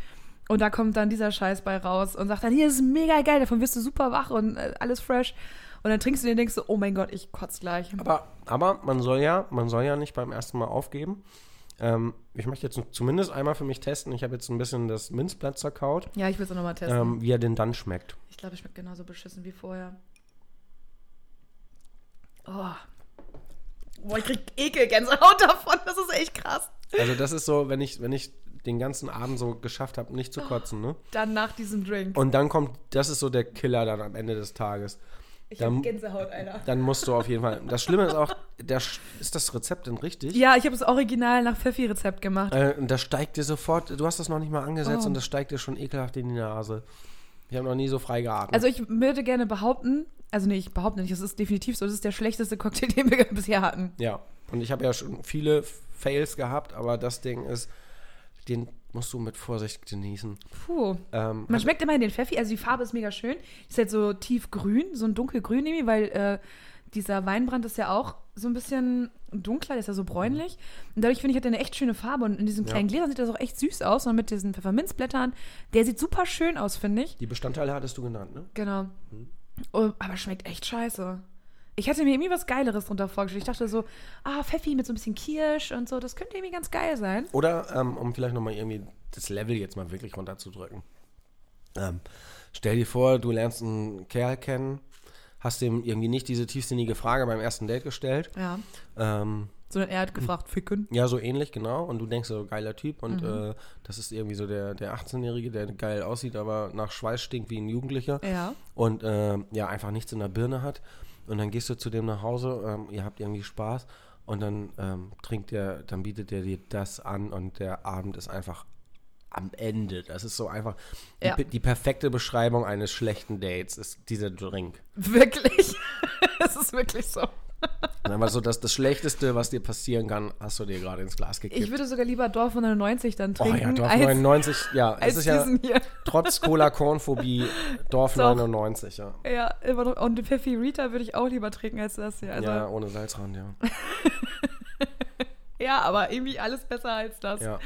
Speaker 3: Und da kommt dann dieser Scheiß bei raus und sagt dann, hier, ist mega geil, davon wirst du super wach und äh, alles fresh. Und dann trinkst du den und denkst so, oh mein Gott, ich kotze gleich.
Speaker 4: Aber, aber man soll ja, man soll ja nicht beim ersten Mal aufgeben. Ähm, ich möchte jetzt zumindest einmal für mich testen. Ich habe jetzt ein bisschen das Minzblatt zerkaut,
Speaker 3: Ja, ich will es auch nochmal testen.
Speaker 4: ähm, wie er denn dann schmeckt.
Speaker 3: Ich glaube, es schmeckt genauso beschissen wie vorher. Oh. Boah, ich krieg Ekelgänsehaut davon. Das ist echt krass.
Speaker 4: Also das ist so, wenn ich, wenn ich den ganzen Abend so geschafft habe, nicht zu kotzen, ne?
Speaker 3: Dann nach diesem Drink.
Speaker 4: Und dann kommt, das ist so der Killer dann am Ende des Tages.
Speaker 3: Ich
Speaker 4: dann-
Speaker 3: hab Gänsehaut, Alter.
Speaker 4: Dann musst du auf jeden Fall. Das Schlimme ist auch, der, ist das Rezept denn richtig?
Speaker 3: Ja, ich habe das Original nach Pfeffi-Rezept gemacht.
Speaker 4: Äh, und das steigt dir sofort, du hast das noch nicht mal angesetzt
Speaker 3: Oh.
Speaker 4: und das steigt dir schon ekelhaft in die Nase. Ich habe noch nie so frei geatmet.
Speaker 3: Also ich würde gerne behaupten, also nee, ich behaupte nicht, es ist definitiv so, das ist der schlechteste Cocktail, [LAUGHS] den wir bisher hatten.
Speaker 4: ja, und ich habe ja schon viele Fails gehabt, aber das Ding ist, den musst du mit Vorsicht genießen.
Speaker 3: Puh.
Speaker 4: Ähm,
Speaker 3: Man schmeckt immerhin den Pfeffi, also die Farbe ist mega schön. Ist halt so tiefgrün, so ein dunkelgrün irgendwie, weil äh, dieser Weinbrand ist ja auch so ein bisschen dunkler, der ist ja so bräunlich. Und dadurch finde ich, hat er eine echt schöne Farbe. Und in diesen
Speaker 4: Ja.
Speaker 3: kleinen Gläsern sieht das auch echt süß aus. Und mit diesen Pfefferminzblättern, der sieht super schön aus, finde ich.
Speaker 4: die Bestandteile hattest du genannt, ne?
Speaker 3: Genau.
Speaker 4: Mhm.
Speaker 3: Oh, aber schmeckt echt scheiße. Ich hatte mir irgendwie was Geileres drunter vorgestellt. Ich dachte so, ah, Pfeffi mit so ein bisschen Kirsch und so, das könnte irgendwie ganz geil sein.
Speaker 4: Oder, ähm, um vielleicht nochmal irgendwie das Level jetzt mal wirklich runterzudrücken. Ähm, stell dir vor, du lernst einen Kerl kennen, hast dem irgendwie nicht diese tiefsinnige Frage beim ersten Date gestellt.
Speaker 3: Ja.
Speaker 4: Ähm,
Speaker 3: Sondern er hat gefragt, ficken.
Speaker 4: ja, so ähnlich, genau. Und du denkst so, geiler Typ. Und äh, das ist irgendwie so der, der 18-Jährige, der geil aussieht, aber nach Schweiß stinkt wie ein Jugendlicher.
Speaker 3: Ja.
Speaker 4: Und äh, ja, einfach nichts in der Birne hat. Und dann gehst du zu dem nach Hause, ähm, ihr habt irgendwie Spaß. Und dann ähm, trinkt er, dann bietet er dir das an und der Abend ist einfach am Ende. Das ist so einfach die,
Speaker 3: Ja.
Speaker 4: die perfekte Beschreibung eines schlechten Dates ist dieser Drink.
Speaker 3: Wirklich. [LAUGHS] Es ist wirklich so.
Speaker 4: Dann war so das, das Schlechteste, was dir passieren kann, hast du dir gerade ins Glas gekippt.
Speaker 3: Ich würde sogar lieber Dorf 99 dann
Speaker 4: oh
Speaker 3: trinken,
Speaker 4: ja, Dorf
Speaker 3: als,
Speaker 4: 99, ja, es ist ja
Speaker 3: hier.
Speaker 4: trotz Cola-Kornphobie Dorf
Speaker 3: Doch.
Speaker 4: 99, ja.
Speaker 3: Ja, immer noch. Und Pfeffi Rita würde ich auch lieber trinken als das hier. Also,
Speaker 4: ja,
Speaker 3: ja.
Speaker 4: ohne Salzrand, [LAUGHS] ja.
Speaker 3: aber irgendwie alles besser als das.
Speaker 4: ja.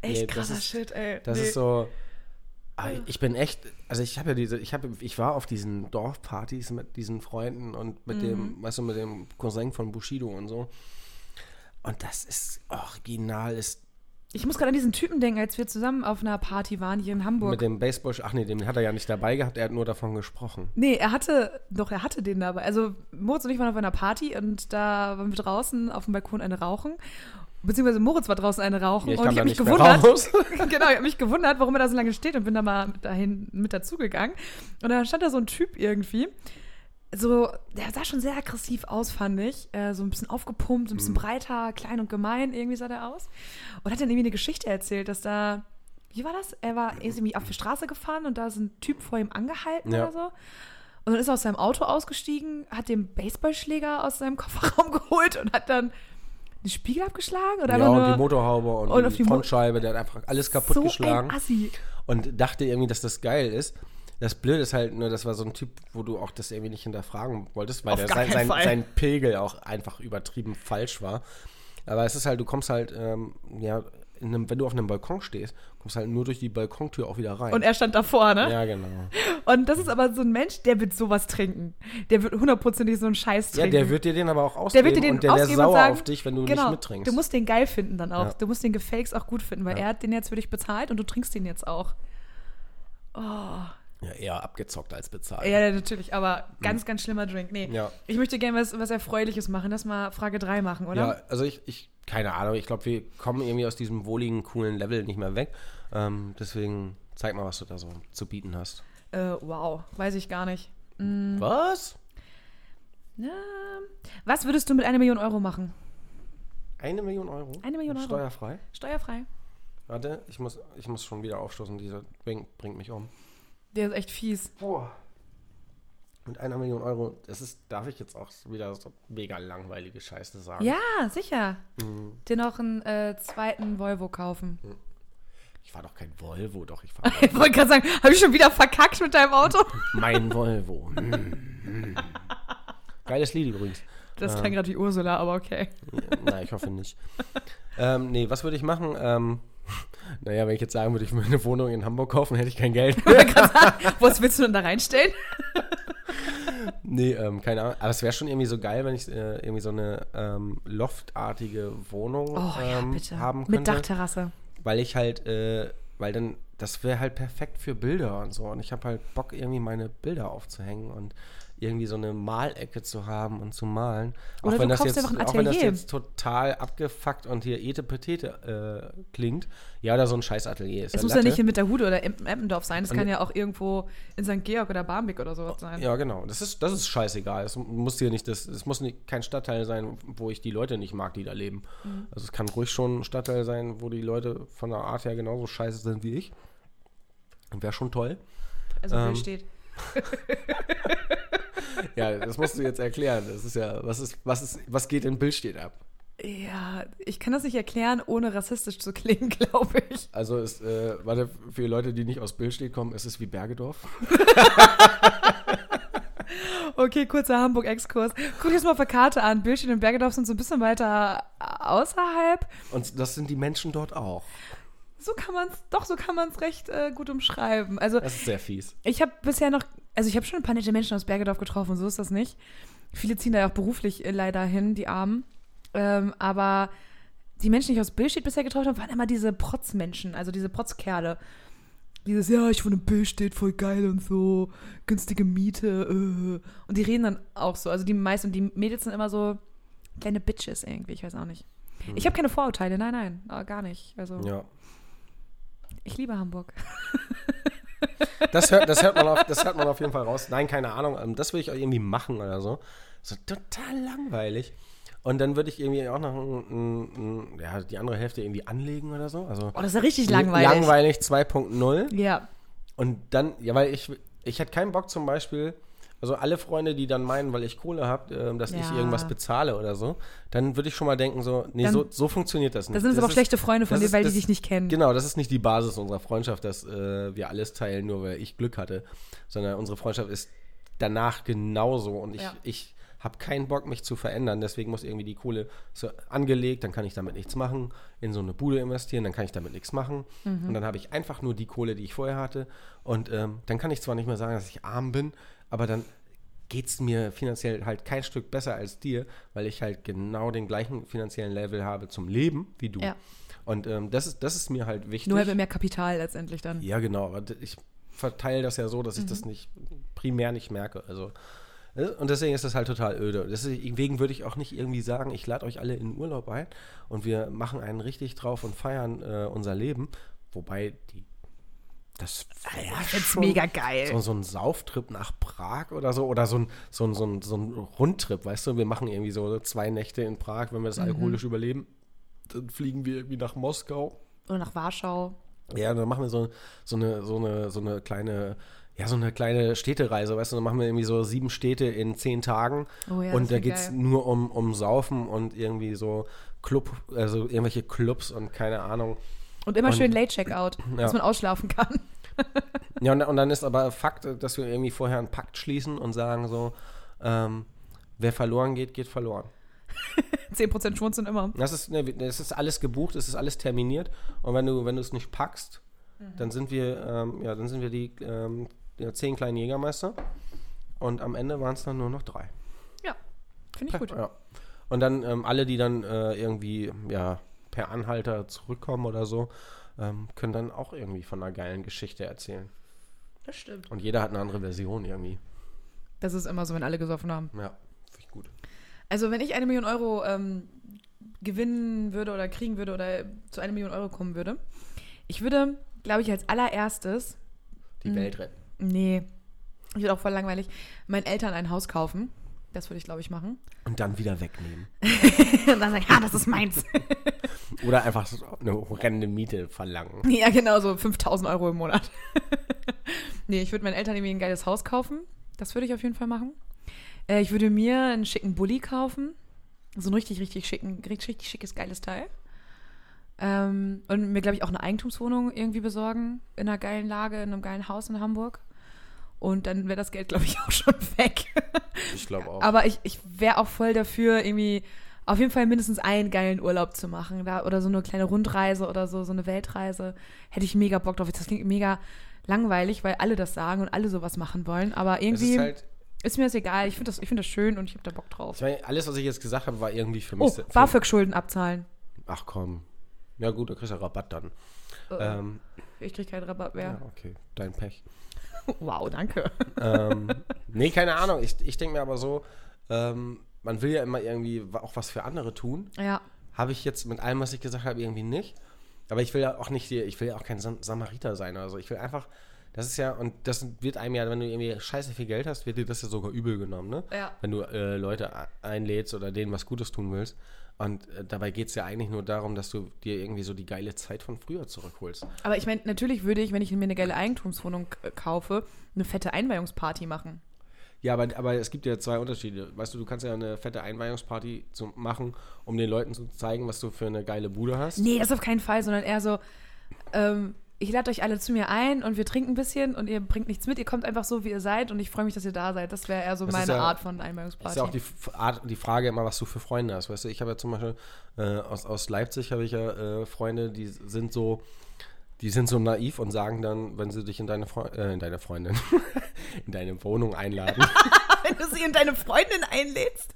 Speaker 3: Echt
Speaker 4: Nee, das
Speaker 3: krasser
Speaker 4: ist-
Speaker 3: Shit, ey.
Speaker 4: Das
Speaker 3: Nee.
Speaker 4: ist so. Ah, Ich bin echt, also ich habe ja diese, ich habe, ich war auf diesen Dorfpartys mit diesen Freunden und mit
Speaker 3: Mhm.
Speaker 4: dem, weißt du, mit dem Cousin von Bushido und so. Und das ist original, ist
Speaker 3: Ich muss gerade an diesen Typen denken, als wir zusammen auf einer Party waren hier in Hamburg.
Speaker 4: mit dem Baseball, ach nee, den hat er ja nicht dabei gehabt, er hat nur davon gesprochen.
Speaker 3: Nee, er hatte, doch, er hatte den dabei. Also, Moritz und ich waren auf einer Party und da waren wir draußen auf dem Balkon eine rauchen. Beziehungsweise Moritz war draußen eine rauchen.
Speaker 4: Ja, ich
Speaker 3: und ich
Speaker 4: da
Speaker 3: habe mich gewundert. [LAUGHS] [LAUGHS] genau, ich habe mich gewundert, warum er da so lange steht und bin da mal dahin mit dazugegangen. Und dann stand da so ein Typ irgendwie. So, der sah schon sehr aggressiv aus, fand ich. Äh, so ein bisschen aufgepumpt, so ein
Speaker 4: Mhm.
Speaker 3: bisschen breiter, klein und gemein, irgendwie sah der aus. Und hat dann irgendwie eine Geschichte erzählt, dass da, wie war das? Er war irgendwie auf die Straße gefahren und da ist ein Typ vor ihm angehalten
Speaker 4: Ja.
Speaker 3: oder so. Und dann ist er aus seinem Auto ausgestiegen, hat den Baseballschläger aus seinem Kofferraum [LAUGHS] geholt und hat dann den Spiegel abgeschlagen oder
Speaker 4: Ja, und die Motorhaube und,
Speaker 3: und
Speaker 4: die,
Speaker 3: auf die
Speaker 4: Frontscheibe, der hat einfach alles kaputt
Speaker 3: so
Speaker 4: geschlagen.
Speaker 3: ein Assi.
Speaker 4: und dachte irgendwie, dass das geil ist. Das Blöde ist halt nur, das war so ein Typ, wo du auch das irgendwie nicht hinterfragen wolltest, weil der, sein, sein, sein Pegel auch einfach übertrieben falsch war. Aber es ist halt, du kommst halt, ähm, ja, einem, wenn du auf einem Balkon stehst, kommst halt nur durch die Balkontür auch wieder rein.
Speaker 3: Und er stand davor, ne?
Speaker 4: ja, genau.
Speaker 3: Und das ist aber so ein Mensch, der wird sowas trinken. Der wird hundertprozentig so einen Scheiß
Speaker 4: Ja,
Speaker 3: trinken.
Speaker 4: der wird dir den aber auch
Speaker 3: der
Speaker 4: ausgeben
Speaker 3: wird dir den
Speaker 4: und der wäre
Speaker 3: ausgeben und
Speaker 4: sauer
Speaker 3: sagen,
Speaker 4: auf dich, wenn du
Speaker 3: genau,
Speaker 4: nicht mittrinkst.
Speaker 3: Du musst den geil finden dann auch.
Speaker 4: Ja.
Speaker 3: Du musst den gefakes auch gut finden, weil
Speaker 4: Ja.
Speaker 3: er hat den jetzt für dich bezahlt und du trinkst den jetzt auch. Oh.
Speaker 4: Ja, eher abgezockt als bezahlt.
Speaker 3: Ja, natürlich, aber ganz, ganz schlimmer Drink. Nee.
Speaker 4: Hm. Ja.
Speaker 3: Ich möchte gerne was, was Erfreuliches machen. Lass mal Frage 3 machen, oder?
Speaker 4: Ja, also ich, ich keine Ahnung, ich glaube, wir kommen irgendwie aus diesem wohligen, coolen Level nicht mehr weg. Ähm, deswegen zeig mal, was du da so zu bieten hast.
Speaker 3: Äh, wow, weiß ich gar nicht. Mm,
Speaker 4: Was?
Speaker 3: na, was würdest du mit einer Million Euro machen?
Speaker 4: Eine Million Euro?
Speaker 3: Eine Million Euro.
Speaker 4: Steuerfrei?
Speaker 3: Steuerfrei.
Speaker 4: Warte, ich muss, ich muss schon wieder aufstoßen. Dieser Drink bringt mich um.
Speaker 3: Der ist echt fies.
Speaker 4: Boah. Mit einer Million Euro, das ist, darf ich jetzt auch wieder so mega langweilige Scheiße sagen.
Speaker 3: Ja, sicher.
Speaker 4: Mhm.
Speaker 3: Dir noch einen äh, zweiten Volvo kaufen.
Speaker 4: Ich war doch kein Volvo, doch, ich [LAUGHS] war
Speaker 3: Ich wollte gerade sagen, habe ich schon wieder verkackt mit deinem Auto?
Speaker 4: mein Volvo. Mm, mm. Geiles Lied übrigens.
Speaker 3: Das
Speaker 4: Ähm.
Speaker 3: klang gerade wie Ursula, aber okay.
Speaker 4: Nein, ich hoffe nicht. ähm, nee, was würde ich machen? Ähm, naja, wenn ich jetzt sagen würde, ich würde eine Wohnung in Hamburg kaufen, hätte ich kein Geld. [LAUGHS]
Speaker 3: Was willst du denn da reinstellen? [LAUGHS]
Speaker 4: nee, ähm, keine Ahnung. Aber es wäre schon irgendwie so geil, wenn ich äh, irgendwie so eine ähm, loftartige Wohnung
Speaker 3: Oh ja,
Speaker 4: ähm,
Speaker 3: bitte.
Speaker 4: haben
Speaker 3: Mit
Speaker 4: könnte.
Speaker 3: Dachterrasse.
Speaker 4: Weil ich halt, äh, weil dann, das wäre halt perfekt für Bilder und so. Und ich habe halt Bock, irgendwie meine Bilder aufzuhängen und irgendwie so eine Malecke zu haben und zu malen.
Speaker 3: Oder
Speaker 4: auch wenn
Speaker 3: du
Speaker 4: das jetzt, auch wenn das jetzt total abgefuckt und hier Etepetete äh, klingt. Ja, oder so ein scheiß Atelier ist
Speaker 3: Es
Speaker 4: ja
Speaker 3: muss ja
Speaker 4: Latte.
Speaker 3: nicht in Mitterhude oder Em- Eppendorf sein. Es
Speaker 4: Und-
Speaker 3: kann ja auch irgendwo in St. Georg oder Barmbek oder sowas sein.
Speaker 4: Ja, genau. Das ist, das ist scheißegal. Es muss hier nicht, das, es muss nicht, kein Stadtteil sein, wo ich die Leute nicht mag, die da leben.
Speaker 3: Mhm.
Speaker 4: Also es kann ruhig schon ein Stadtteil sein, wo die Leute von der Art her genauso scheiße sind wie ich. Wäre schon toll.
Speaker 3: Also
Speaker 4: Ähm,
Speaker 3: steht. [LAUGHS]
Speaker 4: Ja, das musst du jetzt erklären. Das ist ja, was ist, was ist, was geht in Billstedt ab?
Speaker 3: Ja, ich kann das nicht erklären, ohne rassistisch zu klingen, [LAUGHS] glaube ich.
Speaker 4: Also ist, äh, warte, für die Leute, die nicht aus Billstedt kommen, ist es wie Bergedorf. [LAUGHS]
Speaker 3: Okay, kurzer Hamburg-Exkurs. Guck dir das mal auf der Karte an. Billstedt und Bergedorf sind so ein bisschen weiter außerhalb.
Speaker 4: Und das sind die Menschen dort auch.
Speaker 3: So kann man es, doch, so kann man es recht äh, gut umschreiben. Also,
Speaker 4: Das ist sehr fies.
Speaker 3: ich habe bisher noch, also ich habe schon ein paar nette Menschen aus Bergedorf getroffen, so ist das nicht. Viele ziehen da ja auch beruflich äh, leider hin, die Armen. Ähm, aber die Menschen, die ich aus Billstedt bisher getroffen habe, waren immer diese Protzmenschen, also diese Protzkerle. Dieses, ja, ich wohne in Billstedt, voll geil und so, günstige Miete. Äh. Und die reden dann auch so. Also die meisten, und die Mädels sind immer so kleine Bitches irgendwie, ich weiß auch nicht. Ich habe keine Vorurteile, nein, nein, gar nicht. Also
Speaker 4: Ja.
Speaker 3: ich liebe Hamburg. [LAUGHS]
Speaker 4: Das hört, das, hört man auf, das hört man auf jeden Fall raus. Nein, keine Ahnung. ähm, Das würde ich auch irgendwie machen oder so. So total langweilig. Und dann würde ich irgendwie auch noch ein, ein, ein, ja, die andere Hälfte irgendwie anlegen oder so. Also
Speaker 3: Oh, das ist ja richtig langweilig.
Speaker 4: Langweilig 2.0.
Speaker 3: Ja.
Speaker 4: Und dann, ja, weil ich, ich hätte keinen Bock zum Beispiel, also alle Freunde, die dann meinen, weil ich Kohle habe, ähm, dass ich
Speaker 3: Ja.
Speaker 4: irgendwas bezahle oder so, dann würde ich schon mal denken, so, nee,
Speaker 3: Dann-
Speaker 4: so, so funktioniert das nicht.
Speaker 3: Das sind es aber auch schlechte Freunde von dir,
Speaker 4: ist-
Speaker 3: weil
Speaker 4: das-
Speaker 3: die dich nicht kennen.
Speaker 4: Genau, das ist nicht die Basis unserer Freundschaft, dass äh, wir alles teilen, nur weil ich Glück hatte, sondern unsere Freundschaft ist danach genauso und ich,
Speaker 3: Ja.
Speaker 4: ich habe keinen Bock, mich zu verändern, deswegen muss irgendwie die Kohle so angelegt, dann kann ich damit nichts machen, in so eine Bude investieren, dann kann ich damit nichts machen
Speaker 3: Mhm.
Speaker 4: und dann habe ich einfach nur die Kohle, die ich vorher hatte und ähm, dann kann ich zwar nicht mehr sagen, dass ich arm bin, aber dann geht es mir finanziell halt kein Stück besser als dir, weil ich halt genau den gleichen finanziellen Level habe zum Leben wie du.
Speaker 3: Ja.
Speaker 4: Und ähm, das, ist, das ist mir halt wichtig.
Speaker 3: Nur halt mit mehr Kapital letztendlich dann.
Speaker 4: Ja, genau. Aber ich verteile das ja so, dass ich
Speaker 3: Mhm.
Speaker 4: das nicht primär nicht merke. Also äh, und deswegen ist das halt total öde. Deswegen würde ich auch nicht irgendwie sagen, ich lade euch alle in Urlaub ein und wir machen einen richtig drauf und feiern äh, unser Leben. Wobei die das wär
Speaker 3: Ich find's
Speaker 4: schon
Speaker 3: mega geil.
Speaker 4: So, so ein Sauftrip nach Prag oder so. Oder so ein, so, ein, so, ein, so ein Rundtrip, weißt du? Wir machen irgendwie so zwei Nächte in Prag, wenn wir das alkoholisch überleben. Dann fliegen wir irgendwie nach Moskau.
Speaker 3: Oder nach Warschau.
Speaker 4: Ja, dann machen wir so, so, eine, so, eine, so eine kleine, ja, so eine kleine Städtereise, weißt du, dann machen wir irgendwie so sieben Städte in zehn Tagen
Speaker 3: Oh ja,
Speaker 4: und da geht es nur um, um Saufen und irgendwie so Club, also irgendwelche Clubs und keine Ahnung.
Speaker 3: Und immer
Speaker 4: Und-
Speaker 3: schön Late Checkout, dass man ausschlafen kann.
Speaker 4: Ja, und, und dann ist aber Fakt, dass wir irgendwie vorher einen Pakt schließen und sagen so, ähm, wer verloren geht, geht verloren.
Speaker 3: 10% Schwund sind immer.
Speaker 4: Das ist, ne, das ist alles gebucht, es ist alles terminiert. Und wenn du, wenn du es nicht packst, dann sind wir, ähm, ja, dann sind wir die ähm, ja, zehn kleinen Jägermeister. Und am Ende waren es dann nur noch drei.
Speaker 3: Ja, finde ich gut.
Speaker 4: Ja. Und dann ähm, alle, die dann äh, irgendwie ja, per Anhalter zurückkommen oder so, ähm, können dann auch irgendwie von einer geilen Geschichte erzählen.
Speaker 3: Das stimmt.
Speaker 4: Und jeder hat eine andere Version irgendwie.
Speaker 3: Das ist immer so, wenn alle gesoffen haben.
Speaker 4: Ja, finde ich gut.
Speaker 3: Also, wenn ich eine Million Euro ähm, gewinnen würde oder kriegen würde oder zu einer Million Euro kommen würde, ich würde, glaube ich, als allererstes,
Speaker 4: Die. Welt retten.
Speaker 3: nee, ich würde auch voll langweilig, meinen Eltern ein Haus kaufen. Das würde ich, glaube ich, machen.
Speaker 4: Und dann wieder wegnehmen.
Speaker 3: Und [LAUGHS] dann sagen, ha, das ist meins. [LAUGHS]
Speaker 4: Oder einfach so eine horrende Miete verlangen. [LAUGHS]
Speaker 3: Ja, genau, so 5000 Euro im Monat. [LAUGHS] nee, ich würde meinen Eltern irgendwie ein geiles Haus kaufen. Das würde ich auf jeden Fall machen. Äh, ich würde mir einen schicken Bulli kaufen. So ein richtig, richtig schicken, richtig, richtig schickes, geiles Teil. Ähm, und mir, glaube ich, auch eine Eigentumswohnung irgendwie besorgen. In einer geilen Lage, in einem geilen Haus in Hamburg. Und dann wäre das Geld, glaube ich, [LAUGHS] auch schon weg.
Speaker 4: Ich glaube auch.
Speaker 3: Aber ich, ich wäre auch voll dafür, irgendwie auf jeden Fall mindestens einen geilen Urlaub zu machen. Da, oder so eine kleine Rundreise oder so, so eine Weltreise. Hätte ich mega Bock drauf. Das klingt mega langweilig, weil alle das sagen und alle sowas machen wollen. Aber irgendwie
Speaker 4: ist
Speaker 3: ist,
Speaker 4: halt,
Speaker 3: mir das egal. Ich finde das, ich find das schön und ich habe da Bock drauf.
Speaker 4: ich meine, alles, was ich jetzt gesagt habe, war irgendwie für mich.
Speaker 3: Oh, BAföG-Schulden abzahlen.
Speaker 4: Ach komm. Ja gut, da kriegst du Rabatt dann.
Speaker 3: Äh,
Speaker 4: Ähm,
Speaker 3: ich kriege keinen Rabatt
Speaker 4: ja,
Speaker 3: mehr.
Speaker 4: okay. Dein Pech. [LAUGHS]
Speaker 3: Wow, danke.
Speaker 4: ähm, nee, keine Ahnung. Ich, ich denke mir aber so, ähm, man will ja immer irgendwie auch was für andere tun.
Speaker 3: Ja.
Speaker 4: Habe ich jetzt mit allem, was ich gesagt habe, irgendwie nicht. Aber ich will ja auch nicht, hier- ich will ja auch kein Sam Samariter sein. Also ich will einfach, das ist ja, und das wird einem ja, wenn du irgendwie scheiße viel Geld hast, wird dir das ja sogar übel genommen, ne?
Speaker 3: Ja.
Speaker 4: Wenn du äh, Leute einlädst oder denen was Gutes tun willst. Und äh, dabei geht es ja eigentlich nur darum, dass du dir irgendwie so die geile Zeit von früher zurückholst.
Speaker 3: Aber ich meine, natürlich würde ich, wenn ich mir eine geile Eigentumswohnung k- kaufe, eine fette Einweihungsparty machen.
Speaker 4: Ja, aber, aber es gibt ja zwei Unterschiede. Weißt du, du kannst ja eine fette Einweihungsparty zu machen, um den Leuten zu zeigen, was du für eine geile Bude hast.
Speaker 3: Nee, das auf keinen Fall, sondern eher so, ähm, ich lade euch alle zu mir ein und wir trinken ein bisschen und ihr bringt nichts mit, ihr kommt einfach so, wie ihr seid und ich freue mich, dass ihr da seid. Das wäre eher so
Speaker 4: Das
Speaker 3: meine
Speaker 4: ja-
Speaker 3: Art von
Speaker 4: Das
Speaker 3: Einweihungsparty.
Speaker 4: ist ja auch die, Art, die Frage immer, was du für Freunde hast. Weißt du, ich habe ja zum Beispiel äh, aus, aus Leipzig habe ich ja äh, Freunde, die sind so, die sind so naiv und sagen dann, wenn sie dich in deine, Freu äh, in deine Freundin, [LAUGHS] in deine Wohnung einladen, [LAUGHS]
Speaker 3: Wenn du sie und deine Freundin einlädst.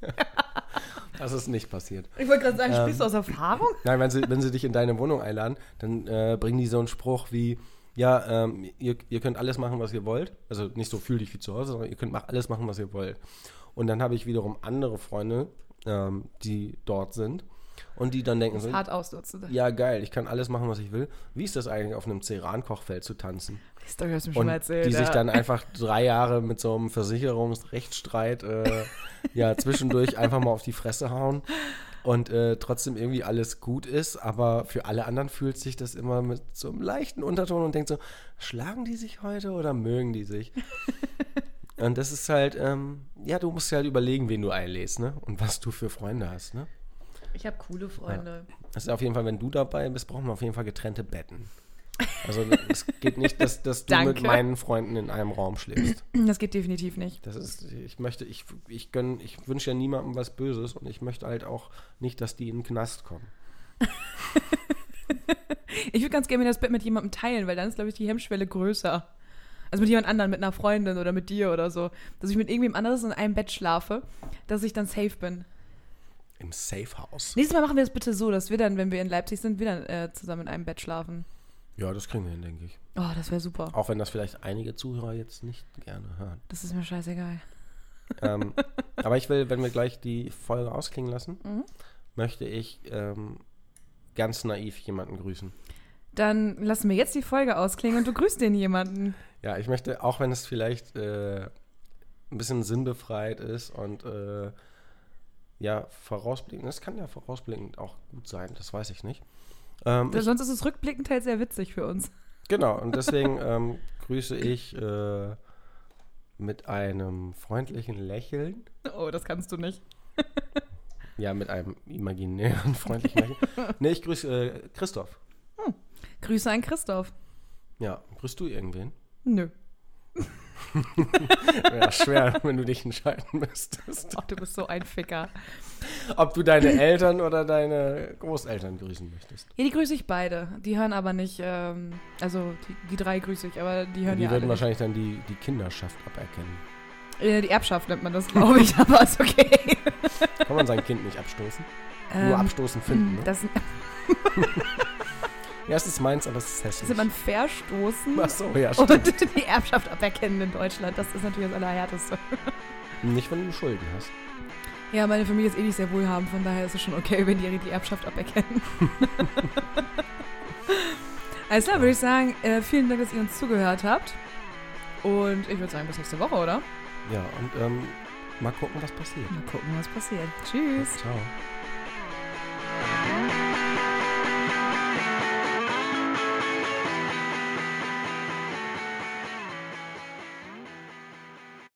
Speaker 3: [LAUGHS]
Speaker 4: das ist nicht passiert.
Speaker 3: Ich wollte gerade sagen,
Speaker 4: Ähm.
Speaker 3: sprichst du aus Erfahrung?
Speaker 4: Nein, wenn sie, wenn sie dich in deine Wohnung einladen, dann äh, bringen die so einen Spruch wie, ja, ähm, ihr, ihr könnt alles machen, was ihr wollt. Also nicht so fühl dich wie zu Hause, sondern ihr könnt mach, alles machen, was ihr wollt. Und dann habe ich wiederum andere Freunde, ähm, die dort sind und die dann denken so,
Speaker 3: Hart ausnutzen.
Speaker 4: ja geil, ich kann alles machen, was ich will. Wie ist das eigentlich, auf einem Ceran-Kochfeld zu tanzen?
Speaker 3: Die Story hast du mir schon mal erzählt.
Speaker 4: die sich
Speaker 3: ja.
Speaker 4: dann einfach drei Jahre mit so einem Versicherungsrechtsstreit äh, [LAUGHS] ja, zwischendurch einfach mal auf die Fresse hauen und äh, trotzdem irgendwie alles gut ist, aber für alle anderen fühlt sich das immer mit so einem leichten Unterton und denkt so, schlagen die sich heute oder mögen die sich? [LAUGHS] und das ist halt, ähm, ja, du musst dir halt überlegen, wen du einlädst, ne? Und was du für Freunde hast, ne?
Speaker 3: Ich habe coole Freunde.
Speaker 4: Das ist auf jeden Fall, wenn du dabei bist, brauchen wir auf jeden Fall getrennte Betten. Also es geht nicht, dass, dass du mit meinen Freunden in einem Raum schläfst.
Speaker 3: Das geht definitiv nicht.
Speaker 4: Das ist, ich möchte, ich, ich gönn, ich wünsche ja niemandem was Böses und ich möchte halt auch nicht, dass die in den Knast kommen. [LAUGHS]
Speaker 3: Ich würde ganz gerne das Bett mit jemandem teilen, weil dann ist, glaube ich, die Hemmschwelle größer. Also mit jemand anderem, mit einer Freundin oder mit dir oder so. Dass ich mit irgendwem anderes in einem Bett schlafe, dass ich dann safe bin.
Speaker 4: Im Safe House.
Speaker 3: Nächstes Mal machen wir das bitte so, dass wir dann, wenn wir in Leipzig sind, wir dann äh, zusammen in einem Bett schlafen.
Speaker 4: Ja, das kriegen wir hin, denke ich.
Speaker 3: Oh, das wäre super.
Speaker 4: Auch wenn das vielleicht einige Zuhörer jetzt nicht gerne hören.
Speaker 3: Das ist mir scheißegal.
Speaker 4: ähm, aber ich will, wenn wir gleich die Folge ausklingen lassen, [LAUGHS]
Speaker 3: Mhm.
Speaker 4: möchte ich ähm, ganz naiv jemanden grüßen.
Speaker 3: Dann lassen wir jetzt die Folge ausklingen und du grüßt den jemanden.
Speaker 4: Ja, ich möchte, auch wenn es vielleicht äh, ein bisschen sinnbefreit ist und äh, ja, vorausblickend, das kann ja vorausblickend auch gut sein, das weiß ich nicht. Ähm, ich,
Speaker 3: Sonst ist es rückblickend halt sehr witzig für uns.
Speaker 4: genau, und [LAUGHS] deswegen ähm, grüße ich äh, mit einem freundlichen Lächeln,
Speaker 3: Oh, das kannst du nicht. [LAUGHS]
Speaker 4: ja, mit einem imaginären [LAUGHS] freundlichen Lächeln. nee, ich grüße äh, Christoph.
Speaker 3: Grüße an Christoph.
Speaker 4: Ja, grüßt du irgendwen?
Speaker 3: Nö.
Speaker 4: Wäre schwer, wenn du dich entscheiden müsstest.
Speaker 3: Ach, du bist so ein Ficker.
Speaker 4: Ob du deine Eltern oder deine Großeltern grüßen möchtest.
Speaker 3: Ja, die grüße ich beide. Die hören aber nicht, ähm, also die, die drei grüße ich, aber die hören
Speaker 4: die
Speaker 3: ja
Speaker 4: würden
Speaker 3: alle
Speaker 4: wahrscheinlich dann die, die Kinderschaft aberkennen.
Speaker 3: nicht. Äh, die Erbschaft nennt man das, glaube ich, [LAUGHS] aber ist okay.
Speaker 4: Kann man sein Kind nicht abstoßen? Nur
Speaker 3: Ähm,
Speaker 4: abstoßen finden, ne?
Speaker 3: Das, [LAUGHS]
Speaker 4: Ja, es ist meins, aber es ist hässlich.
Speaker 3: nennt man Verstoßen.
Speaker 4: Ach so, ja, stimmt.
Speaker 3: Und [LAUGHS] die Erbschaft aberkennen in Deutschland, das ist natürlich das Allerhärteste.
Speaker 4: Nicht, wenn du Schulden hast.
Speaker 3: Ja, meine Familie ist eh nicht sehr wohlhabend, von daher ist es schon okay, wenn die die Erbschaft aberkennen. [LAUGHS] Alles klar, würde ich sagen, äh, vielen Dank, dass ihr uns zugehört habt. Und ich würde sagen, bis nächste Woche, oder?
Speaker 4: Ja, und ähm, mal gucken, was passiert.
Speaker 3: Mal gucken, was passiert. Tschüss.
Speaker 4: Ciao.